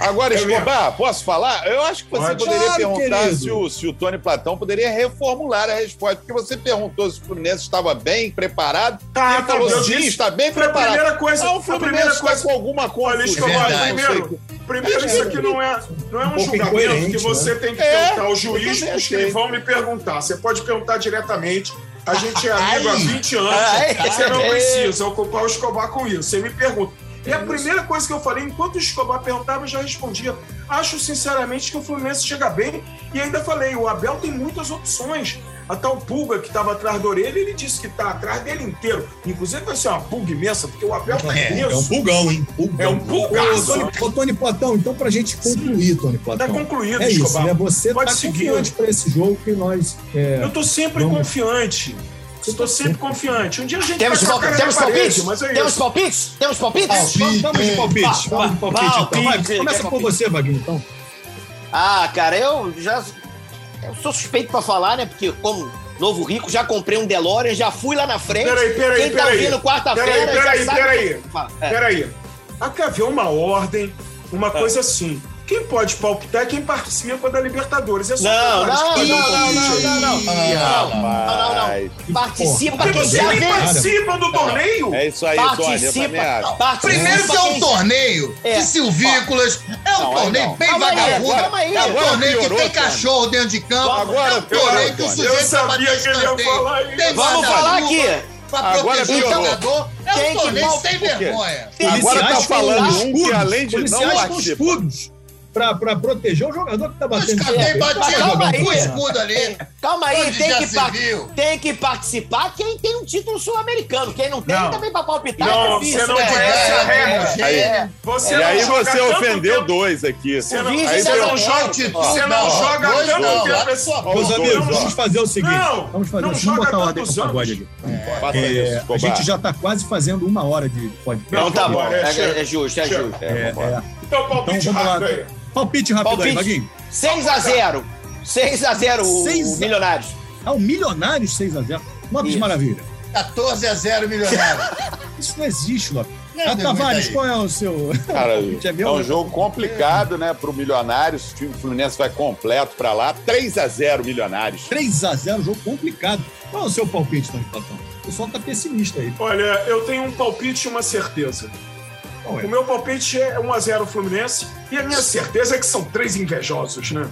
S3: Agora,
S5: É
S3: Escobar, posso falar? Eu acho que você
S5: Pode.
S3: poderia
S2: Claro,
S3: perguntar
S2: querido.
S3: se o, se o Tony Platão poderia reformular a resposta, porque você perguntou se o Fluminense estava bem preparado.
S5: Tá,
S3: ele falou,
S5: eu
S3: sim,
S5: disse.
S3: está bem
S5: Foi a
S3: preparado.
S5: primeira coisa.
S3: Ah, o
S5: a
S3: Fluminense
S5: primeira
S3: está
S5: coisa.
S3: com alguma
S5: Olha,
S3: confusão.
S5: Escobar, primeiro, primeiro isso aqui não é, não é um,
S2: Um
S5: julgamento que você tem que
S3: É,
S5: perguntar ao
S3: eu
S5: juiz
S3: também
S5: os que
S3: achei.
S5: vão me perguntar. Você pode perguntar diretamente. A gente é amigo há
S6: Ai.
S5: 20 anos.
S4: Ai.
S5: Você não precisa ocupar o Escobar com isso. Você me pergunta. E a primeira coisa que eu falei, enquanto o Escobar perguntava, eu já respondia. Acho sinceramente que o Fluminense chega bem. E ainda falei, o Abel tem muitas opções. A tal pulga que estava atrás da orelha, ele disse que está atrás dele inteiro. Inclusive vai ser uma pulga imensa, porque o Abel tá
S6: É,
S2: É um pulgão, hein? Pulgão.
S5: É um pulgaço.
S2: Ô, Tony, Platão, então, pra gente concluir, Tony
S5: Tá
S2: Platão.
S5: concluído,
S2: É isso, né? Você
S5: Pode
S2: tá
S5: seguir.
S2: confiante pra esse jogo que nós... é,
S5: Eu tô sempre
S2: Vamos.
S5: confiante. Eu tô sempre confiante. Um dia a gente
S4: Temos,
S5: vai com a
S4: pal-
S5: cara
S4: temos palpites?
S5: mas é
S4: Temos palpites? Temos palpites?
S6: Palpite.
S2: Vamos de palpite.
S4: Va-
S2: Vamos de palpite, então. Vai,
S4: palpite,
S2: começa por
S4: palpite?
S2: você, Vaguinho, então.
S4: Ah, cara, eu já. Eu sou suspeito pra falar, né? Porque, como novo rico, já comprei um DeLorean, já fui lá na frente.
S5: Peraí, peraí,
S4: Quem tá
S5: peraí.
S4: ouvindo quarta-feira.
S5: Peraí,
S4: já
S5: peraí,
S4: sabe
S5: peraí.
S4: o que. É.
S5: Peraí. Há que haver uma ordem, uma coisa assim. Quem pode palpitar é quem participa da Libertadores. É só
S4: Não, não, não, não, não, não, não. Não, não. Participa
S5: Porque
S4: quem
S5: vocês
S4: já
S5: nem
S4: vê.
S5: participam do torneio.
S3: É isso aí,
S4: Participa. participa
S6: Primeiro que é um torneio
S4: É.
S6: de silvícolas, é um torneio
S3: não.
S6: bem vagabundo,
S4: calma aí.
S6: é um
S3: Agora
S6: torneio
S3: piorou,
S6: que tem
S3: Tony.
S6: cachorro dentro de campo,
S3: Agora
S6: é um torneio
S3: piorou,
S6: que o sujeito
S5: Eu sabia
S6: vai bater
S5: que ele ia
S6: escanteio,
S5: falar isso.
S6: tem
S4: Vamos falar aqui.
S6: Pra
S3: Agora
S6: proteger o jogador, é um torneio sem vergonha.
S3: Agora tá falando um que além de não participa.
S2: escudos para proteger o jogador que tá
S6: Os
S2: batendo. Ele tá
S6: batiam
S4: calma aí.
S6: o escudo ali.
S4: Calma aí,
S6: Onde
S4: tem que, par- tem que participar quem tem um título sul-americano. Quem não tem,
S5: Não.
S4: também pra palpitar
S5: Não,
S4: é difícil,
S5: você não
S4: né?
S5: conhece a regra.
S3: Aí.
S4: É.
S5: Você
S3: E
S5: não
S3: aí você ofendeu
S5: tempo-
S3: dois aqui.
S5: Você não,
S4: Aí
S5: você não
S4: não
S5: joga, você
S6: não,
S5: não joga
S6: dois
S5: tanto
S6: não,
S5: tempo.
S2: Meus amigos, vamos fazer o seguinte.
S5: Não,
S2: vamos fazer
S5: não
S2: vamos botar ordem pro pagode aqui. É, a gente já está quase fazendo uma hora de podcast.
S5: Não,
S4: Então tá bom,
S5: é,
S4: é, é justo, é justo.
S3: É.
S2: É,
S5: Então, palpite
S2: Então vamos lá.
S5: rápido aí.
S2: Palpite rápido aí,
S4: Palpite.
S2: Vaguinho.
S4: 6x0. 6x0 o
S2: Seis a-
S4: Milionários.
S2: Ah, o Milionários 6x0. Lopes
S4: Isso.
S2: Maravilha.
S6: 14 a 0 milionário.
S2: Isso não existe, Lopes.
S6: Não,
S2: Ah, Tavares,
S6: aí.
S2: qual é o seu.
S3: Cara, é
S2: viu?
S3: um jogo complicado, né, pro Milionários. O time Fluminense vai completo pra lá. 3 a 0 Milionários.
S2: 3x0, jogo complicado. Qual é o seu palpite, Tony Platão? O pessoal tá pessimista aí.
S5: Olha, eu tenho um palpite e uma certeza.
S2: É?
S5: O meu palpite é 1x0 Fluminense e a minha certeza é que são três invejosos, né?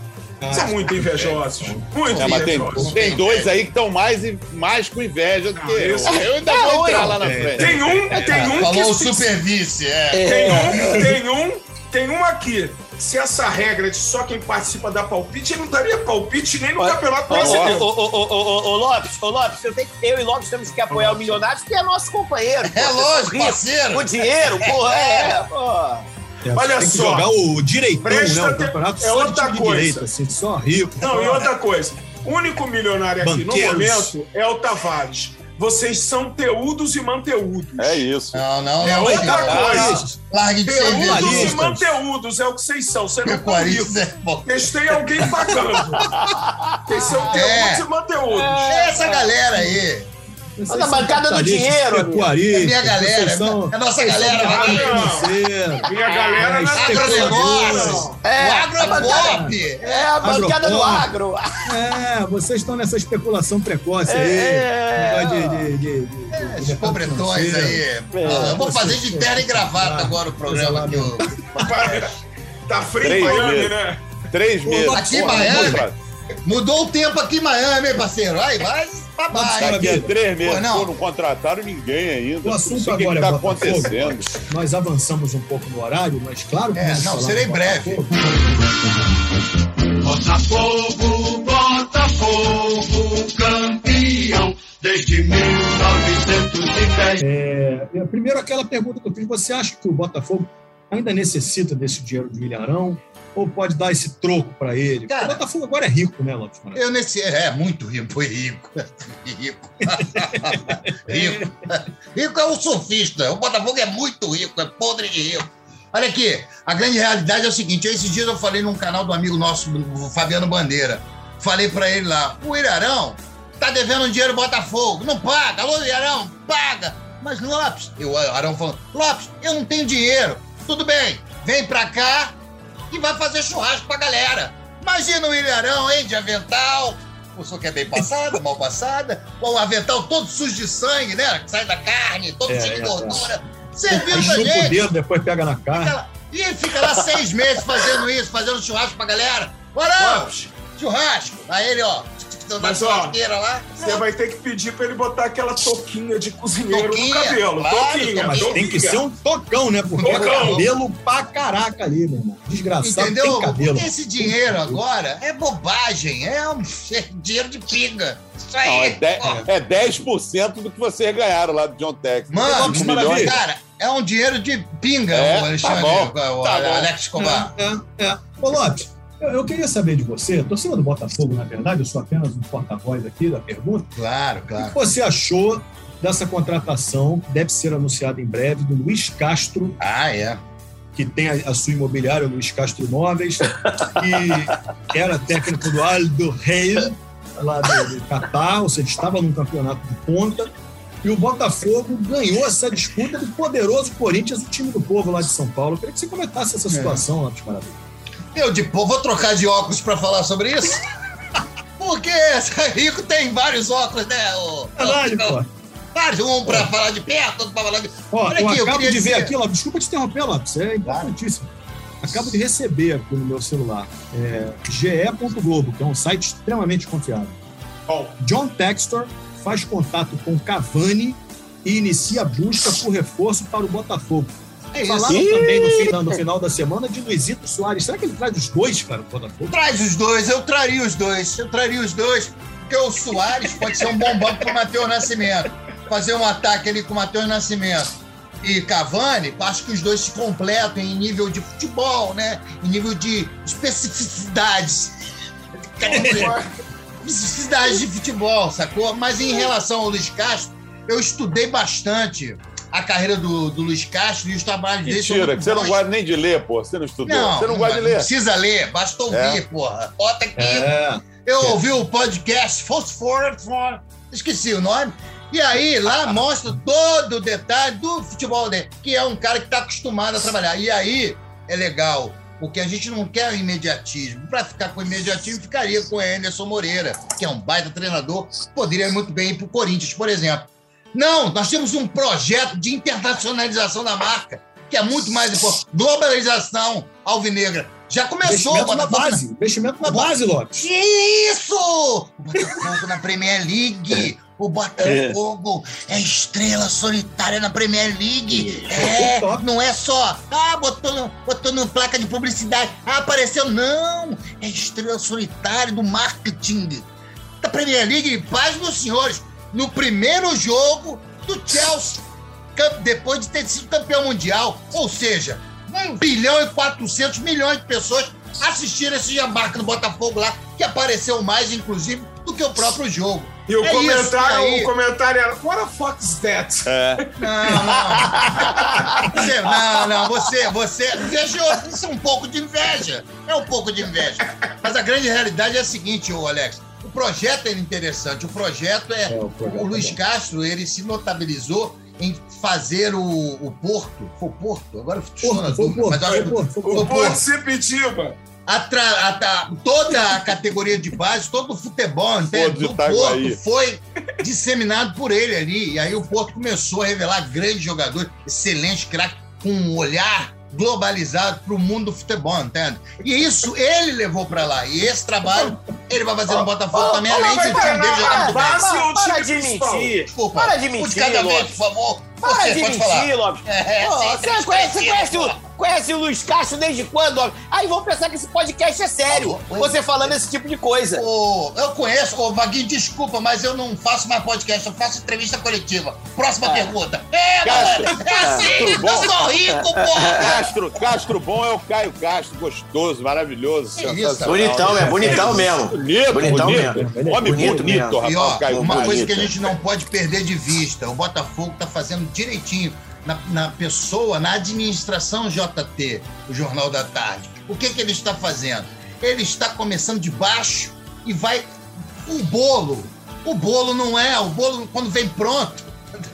S5: São muito invejosos. Muito
S3: É, mas tem,
S5: invejosos.
S3: tem dois aí que estão mais, e- mais com inveja do que
S5: Não,
S3: eu. Eu ainda
S4: É,
S3: vou entrar
S4: olha,
S3: lá na
S2: é,
S3: frente.
S5: Tem um, tem um
S6: Falou
S5: que.
S6: super vice, é.
S5: Tem um, tem um, tem um aqui. Se essa regra de só quem participa dá palpite, ele não daria palpite nem no
S4: Olha,
S5: Campeonato Brasileiro.
S4: ô, ô, ô, ô, ô, Lopes, ô, Lopes, eu, tenho- eu e Lopes temos que apoiar o Milionários, que é nosso companheiro.
S6: É lógico,
S4: ricos.
S6: parceiro.
S4: O dinheiro, porra, é, pô.
S2: É,
S5: Olha
S2: tem que
S5: só.
S2: jogar o direitão,
S5: Presta
S2: né? O campeonato
S5: é outra coisa.
S2: direita, assim, só rico.
S5: Não, e outra coisa. O único milionário aqui
S2: Banqueiros.
S5: no momento é o Tavares. Vocês são teudos e manteúdos.
S3: É isso.
S6: Não, não,
S5: É
S6: não.
S5: outra coisa.
S6: Largue de ser
S5: Teudos e manteúdos é o que vocês são. Você não
S6: Pecuaristas
S5: rico.
S6: é.
S5: Vocês têm alguém pagando. Vocês são teudos
S6: É.
S5: e manteúdos.
S6: É essa galera aí.
S4: Olha a bancada do dinheiro,
S6: É minha galera,
S2: são-
S6: é nossa galera.
S5: Minha galera
S2: É,
S5: é
S6: agronegócio.
S4: É,
S6: o agro
S4: a
S6: é.
S4: É a bancada do
S2: Agropop.
S4: agro.
S2: É, vocês estão nessa especulação precoce aí.
S4: É.
S2: de, de, de, de, de
S6: Esses
S2: mercado
S6: pobretões aí. Ah, eu vou fazer de terno e gravata agora o programa aqui. ó.
S5: Tá frio em Miami, né?
S3: Três meses.
S6: aqui em Miami? Mudou o tempo aqui em Miami, hein, parceiro? Aí, vai pra baixo.
S3: Daqui a três meses.
S6: Pô, não.
S3: Pô, não contrataram ninguém ainda.
S2: O assunto
S3: Não
S2: agora
S3: que tá
S2: é Botafogo.
S3: acontecendo.
S2: Nós avançamos um pouco no horário, mas claro que
S6: É, não, serei breve.
S2: Botafogo.
S7: Botafogo, campeão desde 1910.
S2: É, é, primeiro, aquela pergunta que eu fiz: você acha que o Botafogo ainda necessita desse dinheiro de Ilharão? Ou pode dar esse troco para ele?
S6: Cara,
S2: o Botafogo agora é rico, né, Lopes? Maravilha?
S6: Eu nesse. É, muito rico, foi rico. Rico. rico. Rico é um surfista. O Botafogo é muito rico, é podre de rico. Olha aqui, a grande realidade é o seguinte: esses dias eu falei num canal do amigo nosso, o Fabiano Bandeira. Falei pra ele lá: o Irarão tá devendo um dinheiro ao Botafogo. Não paga. Alô, Irarão, paga. Mas Lopes, eu, o Arão falando: Lopes, eu não tenho dinheiro. Tudo bem, vem pra cá e vai fazer churrasco pra galera. Imagina o Ilharão, hein, de avental. O senhor que é bem passada, mal passada. O avental todo sujo de sangue, né? Que sai da carne, todo
S2: É,
S6: cheio de
S2: é,
S6: gordura.
S2: Aí
S6: Servindo pra
S2: chupa o
S6: gente.
S2: dedo, depois pega na
S6: Fica
S2: cara.
S6: lá- E ele fica lá seis meses fazendo isso, fazendo churrasco pra galera. Bora, churrasco. Aí ele, ó, na
S5: Mas, ó,
S6: churrasqueira lá.
S5: Você vai ter que pedir pra ele botar aquela touquinha de cozinheiro
S6: Touquinha,
S5: no cabelo.
S6: claro,
S5: touquinha,
S2: Mas
S5: touquinha.
S2: tem que ser um tocão, né? Porque
S5: Tocão.
S2: é cabelo pra caraca ali, meu irmão. Desgraçado,
S6: Entendeu?
S2: tem cabelo.
S6: Porque esse dinheiro agora é bobagem, é um dinheiro de pinga. Isso aí.
S3: Não, é, de-
S6: pô.
S3: é 10% do que vocês ganharam lá do John Tex.
S6: Mano,
S3: milhões.
S6: cara, é um dinheiro de pinga,
S3: É,
S6: o Alexandre,
S3: tá bom,
S6: o
S3: tá bom.
S6: Alex Escobar.
S2: É, é. Ô, Lopes, eu, eu queria saber de você, torcedor do Botafogo, na verdade, eu sou apenas um porta-voz aqui da pergunta.
S6: Claro,
S2: O
S6: claro.
S2: que você achou dessa contratação, que deve ser anunciada em breve, do Luiz Castro,
S6: Ah, é.
S2: que tem a, sua imobiliária, Luiz Castro Imóveis, que era técnico do Aldo Rei, lá do, do Catar, ou seja, estava num campeonato de ponta, e o Botafogo ganhou essa disputa do poderoso Corinthians, o time do povo lá de São Paulo. Eu queria que você comentasse essa situação, Lopes Maravilha.
S6: Eu de pô, vou trocar de óculos pra falar sobre isso? Porque Rico tem vários óculos, né? O,
S8: Verdade, pô.
S6: Vários, um pra falar de perto, outro pra falar de.
S8: Ó,
S6: Olha
S8: eu
S6: aqui, eu
S8: acabo
S6: queria
S8: de ver
S6: dizer-
S8: aqui, Lopes, desculpa te interromper, Lopes, é importantíssimo. Acabo de receber aqui no meu celular é, ge.globo, que é um site extremamente confiável.
S5: Bom,
S8: John Textor faz contato com Cavani e inicia a busca por reforço para o Botafogo.
S6: É isso.
S8: Falaram também no final, no final da semana de Luizito Soares. Será que ele traz os dois, cara?
S6: Traz os dois, eu traria os dois. Eu traria os dois, porque o Soares pode ser um bom banco pro Matheus Nascimento. Fazer um ataque ali com o Matheus Nascimento. E Cavani, acho que os dois se completam em nível de futebol, né? Em nível de especificidades. Especificidades de futebol, sacou? Mas em relação ao Luiz Castro, eu estudei bastante a carreira do, do Luiz Castro e os trabalhos dele.
S3: Mentira, que você não gosta nem de ler, pô. Você não estudou.
S6: Não,
S3: você não gosta de ler.
S6: precisa ler, basta ouvir,
S3: É.
S6: porra. Bota aqui.
S8: É.
S6: Eu ouvi o podcast Phosphor, esqueci o nome. E aí, lá mostra todo o detalhe do futebol dele, que é um cara que está acostumado a trabalhar. E aí é legal, porque a gente não quer o imediatismo. Para ficar com o imediatismo, ficaria com o Anderson Moreira, que é um baita treinador, poderia muito bem ir para o Corinthians, por exemplo. Não, nós temos um projeto de internacionalização da marca, que é muito mais importante. Globalização alvinegra. Já começou,
S8: Investimento na
S6: Botafogo
S8: base. Investimento na base, Lopes.
S6: que isso? O Botafogo na Premier League. O Botafogo é estrela solitária na Premier League. É, não é só, ah, botou no, botou no placa de publicidade, ah, apareceu. Não, é estrela solitária do marketing da Premier League. Paz dos senhores, no primeiro jogo do Chelsea, depois de ter sido campeão mundial. Ou seja, 1 bilhão e 400 milhões de pessoas assistiram esse jambarca do Botafogo lá, que apareceu mais, inclusive, do que o próprio jogo.
S5: e o
S6: É
S5: comentário, o comentário era: What the fuck is that?
S3: É.
S6: Não, não. Você, não, não, você, você invejou. Isso é um pouco de inveja. É um pouco de inveja. Mas a grande realidade é a seguinte, ô Alex. O projeto é interessante. O projeto é.
S8: É, o projeto
S6: o Luiz
S8: é.
S6: Castro, ele se notabilizou em fazer o, o Porto. Foi o Porto? Agora estou na
S8: Porto, foi o
S6: dúvida,
S8: Porto,
S6: mas acho
S8: foi
S6: que
S8: o Porto, foi
S6: foi
S5: O Porto
S6: Porto.
S5: Sepitiba.
S6: Atra- atra- toda a categoria de base, todo o futebol
S3: de
S6: do. Porto foi disseminado por ele ali. E aí o Porto começou a revelar grandes jogadores, excelentes craques, com um olhar globalizado para o mundo do futebol, entende? E isso ele levou para lá. E esse trabalho ele vai fazer no Botafogo também, além de o time dele jogar muito bem.
S4: Para de mentir.
S6: Desculpa.
S4: Para de
S6: um
S4: mentir,
S6: de cada vez,
S4: Lopes.
S6: por favor.
S4: Para
S6: Você
S4: de
S6: pode falar.
S4: mentir, Lopes.
S6: É, sim,
S4: você conhece,
S6: partidas,
S4: conhece, o, conhece o Luiz Castro desde quando? Aí vão pensar que esse podcast é sério.
S6: Bom.
S4: Você falando esse tipo de coisa.
S6: Ô, eu conheço, ô Vaguinho, desculpa, mas eu não faço mais podcast, eu faço entrevista coletiva. Próxima
S4: Ah.
S6: pergunta. É,
S3: Castro,
S6: galera, é assim,
S3: Castro,
S6: eu
S3: bom.
S6: sou rico, porra.
S3: Castro, Castro bom é o Caio Castro, gostoso, maravilhoso.
S6: Que isso,
S3: sensacional.
S4: Bonitão, é bonitão mesmo.
S3: Bonito,
S4: Bonitão
S3: bonito.
S8: mesmo.
S3: Homem
S4: Bonito
S3: bonito, rapaz,
S6: E ó,
S3: Caio
S6: uma coisa que a gente não pode perder de vista, o Botafogo tá fazendo direitinho na, na pessoa, na administração JT, o Jornal da Tarde. O que que ele está fazendo? Ele está começando de baixo e vai o bolo. O bolo não é, o bolo quando vem pronto,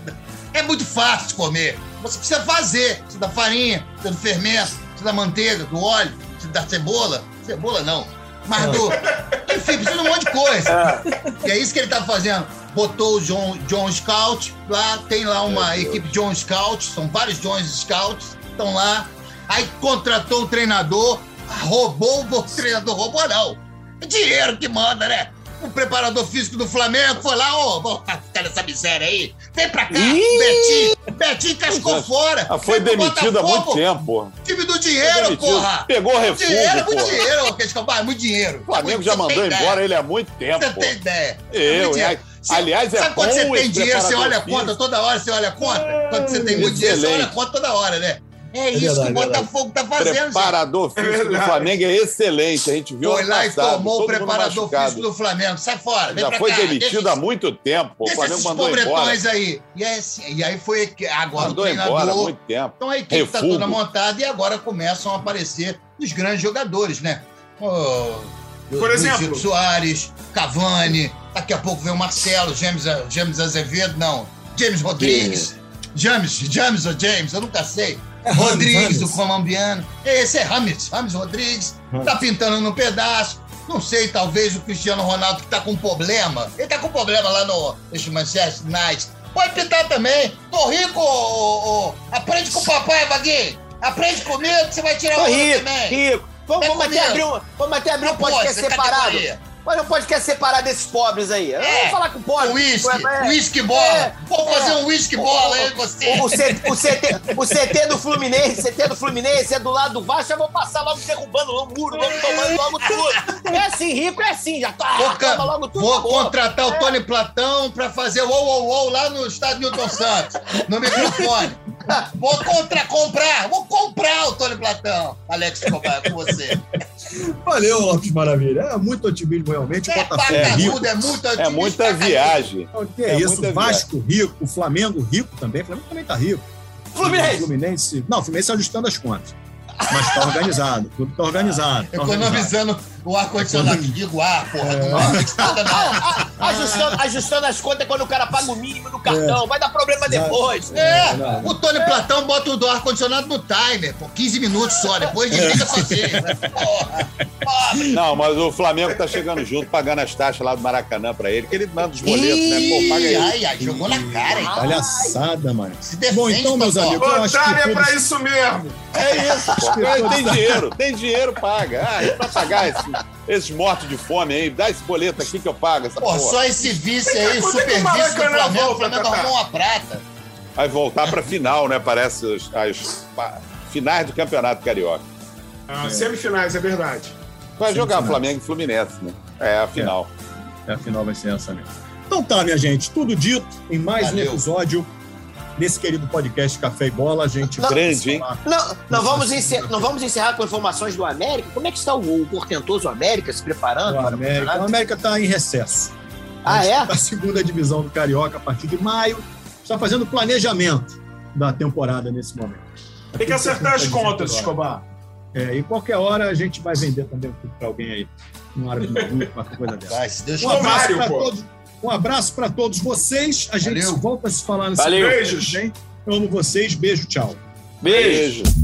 S6: é muito fácil de comer. Você precisa fazer, precisa da farinha, precisa do fermento, precisa da manteiga, do óleo, precisa da cebola. Cebola não, mas do... Enfim, precisa de um monte de coisa. E é isso que ele tá fazendo. Botou o John, John Scout lá, tem lá uma equipe John Scout, são vários John Scouts, estão lá. Aí contratou um treinador, roubou o treinador, roubou não. É dinheiro que manda, né? O preparador físico do Flamengo foi lá, ô, vamos ficar nessa miséria aí. Vem pra cá,
S4: Ih!
S6: Betinho. Betinho cascou fora.
S3: Ah, Foi demitido há muito tempo.
S6: Time do dinheiro, porra.
S3: Pegou
S6: Dinheiro, é
S3: refúgio,
S6: muito
S3: porra.
S6: dinheiro, Cascabal, é muito dinheiro.
S3: O Flamengo
S6: Você
S3: já mandou
S6: ideia.
S3: embora ele há muito tempo.
S6: Você tem ideia. É
S3: Eu,
S6: muito dinheiro.
S3: hein? Aliás, é
S6: Sabe quando
S3: bom
S6: você tem
S3: esse
S6: dinheiro, você olha a conta toda hora, você olha a conta? Quando você tem muito dinheiro, você olha a conta toda hora, né? É isso
S8: verdade,
S6: que o
S8: é
S6: Botafogo tá fazendo, gente.
S3: Preparador físico do
S5: verdade.
S3: Flamengo é excelente. A gente viu
S6: Foi lá e tomou o preparador
S3: machucado.
S6: físico do Flamengo. Sai fora, vem
S3: Já
S6: pra
S3: foi
S6: cá.
S3: demitido
S6: deixa
S3: há muito tempo. O Flamengo
S6: esses
S3: mandou embora.
S6: aí. E, é assim- e aí foi que agora
S3: Mandou
S6: o
S3: embora há
S6: treinador...
S3: muito tempo.
S6: Então a equipe está toda montada e agora começam a aparecer os grandes jogadores, né? O,
S5: Por exemplo?
S6: Luizito Soares, Cavani, daqui a pouco vem o Marcelo, James, James Azevedo, não, James Rodrigues, James, James ou James, eu nunca sei.
S2: É
S6: Rodrigues, o colombiano. Esse é Rames, Rames Rodrigues.
S2: Rames.
S6: Tá pintando no pedaço. Não sei, talvez o Cristiano Ronaldo que tá com problema. Ele tá com problema lá no, Manchester United. Pode pintar também. Tô rico, ô, ô, ô. Aprende com o papai, Vaguinho. Aprende comigo que você vai tirar o
S4: rico,
S6: também.
S4: rico. Vamos,
S6: É
S4: vamos até abrir um, vamos até abrir um
S6: Não pode,
S4: podcast
S6: essa
S4: separado. Mas não podcast separado desses pobres aí.
S6: É.
S4: vou falar com o pobre.
S6: Whisky,
S4: É.
S6: whisky bola.
S4: É.
S6: Vamos
S4: É.
S6: fazer um whisky bola aí, você.
S4: O, o, C- o CT, o CT do Fluminense, CT do Fluminense é do lado do Vasco, já vou passar logo derrubando o muro, logo tomando logo tudo. É assim, rico é assim, já tá,
S6: Vou,
S4: toma logo tudo.
S6: vou contratar o Tony Platão pra fazer o ou, ou, ou lá no estádio Newton Santos, no microfone. Vou contra, comprar, vou comprar o Tony Platão, Alex Escobar, com você.
S2: Valeu, Lopes Maravilha. É muito otimismo realmente. O
S6: É
S2: Botafogo é rico.
S6: é muito
S3: É muita viagem.
S2: O que é,
S3: É
S2: isso? O Vasco rico, o Flamengo rico também. O Flamengo também tá rico. O
S4: Fluminense.
S2: Fluminense. Não, o Fluminense ajustando as contas. Mas tá organizado. Tudo tá organizado. Tá organizado.
S6: O ar-condicionado. Digo ar, porra. Não acredita nada, não.
S4: Ah, ah, ajustando, ajustando as contas quando o cara paga o mínimo no cartão. Vai dar problema depois.
S6: É,
S2: Não, não.
S6: o Tony Platão bota o ar-condicionado no timer, por 15 minutos só, depois desliga sozinho. né? Porra, pobre.
S3: Não, mas o Flamengo tá chegando junto, pagando as taxas lá do Maracanã pra ele, que ele manda os boletos, né? Pô, paga
S6: Ih,
S3: aí.
S6: Ai, ai, jogou na cara, hein?
S2: Palhaçada, mano.
S6: Se defende,
S2: Bom, então, meus amigos, eu acho que
S5: Otário é pra isso mesmo.
S3: É isso, pô. É, Tem dinheiro, tem dinheiro, paga. Ah, é pra pagar esse- esses mortos de fome aí. Dá esse boleto aqui que eu pago essa
S6: Pô,
S3: porra.
S6: só esse vice aí,
S5: é
S6: super vice do Flamengo, o Flamengo arrumou uma prata.
S3: Vai voltar pra final, né? Parece as, as pa- finais do Campeonato Carioca.
S5: Ah, Semifinais, é verdade.
S3: Vai jogar. Flamengo e Fluminense, né? É a final.
S2: É, a final vai ser essa mesmo. Então tá, minha gente, tudo dito em mais
S6: Valeu.
S2: um episódio desse querido podcast Café e Bola. A gente
S4: Não.
S3: Grande, hein?
S4: Não, não, vamos encerrar, não vamos encerrar com informações do América? Como é que está o, o portentoso América se preparando?
S2: O América, o? América está em recesso.
S4: Ah, é?
S2: A segunda divisão do Carioca a partir de maio. Está fazendo planejamento da temporada nesse momento.
S5: Tem que acertar as contas, Escobar.
S2: É, e qualquer hora a gente vai vender também para alguém aí. Um árabe maluco, uma coisa dessa.
S6: Vai, se Deus
S2: Um abraço para todos. Um abraço para todos vocês. A gente
S6: Valeu.
S2: volta a se falar nesse
S4: Valeu.
S5: Beijos.
S2: hein? Eu amo vocês. Beijo, tchau.
S4: Beijo.
S3: Beijo.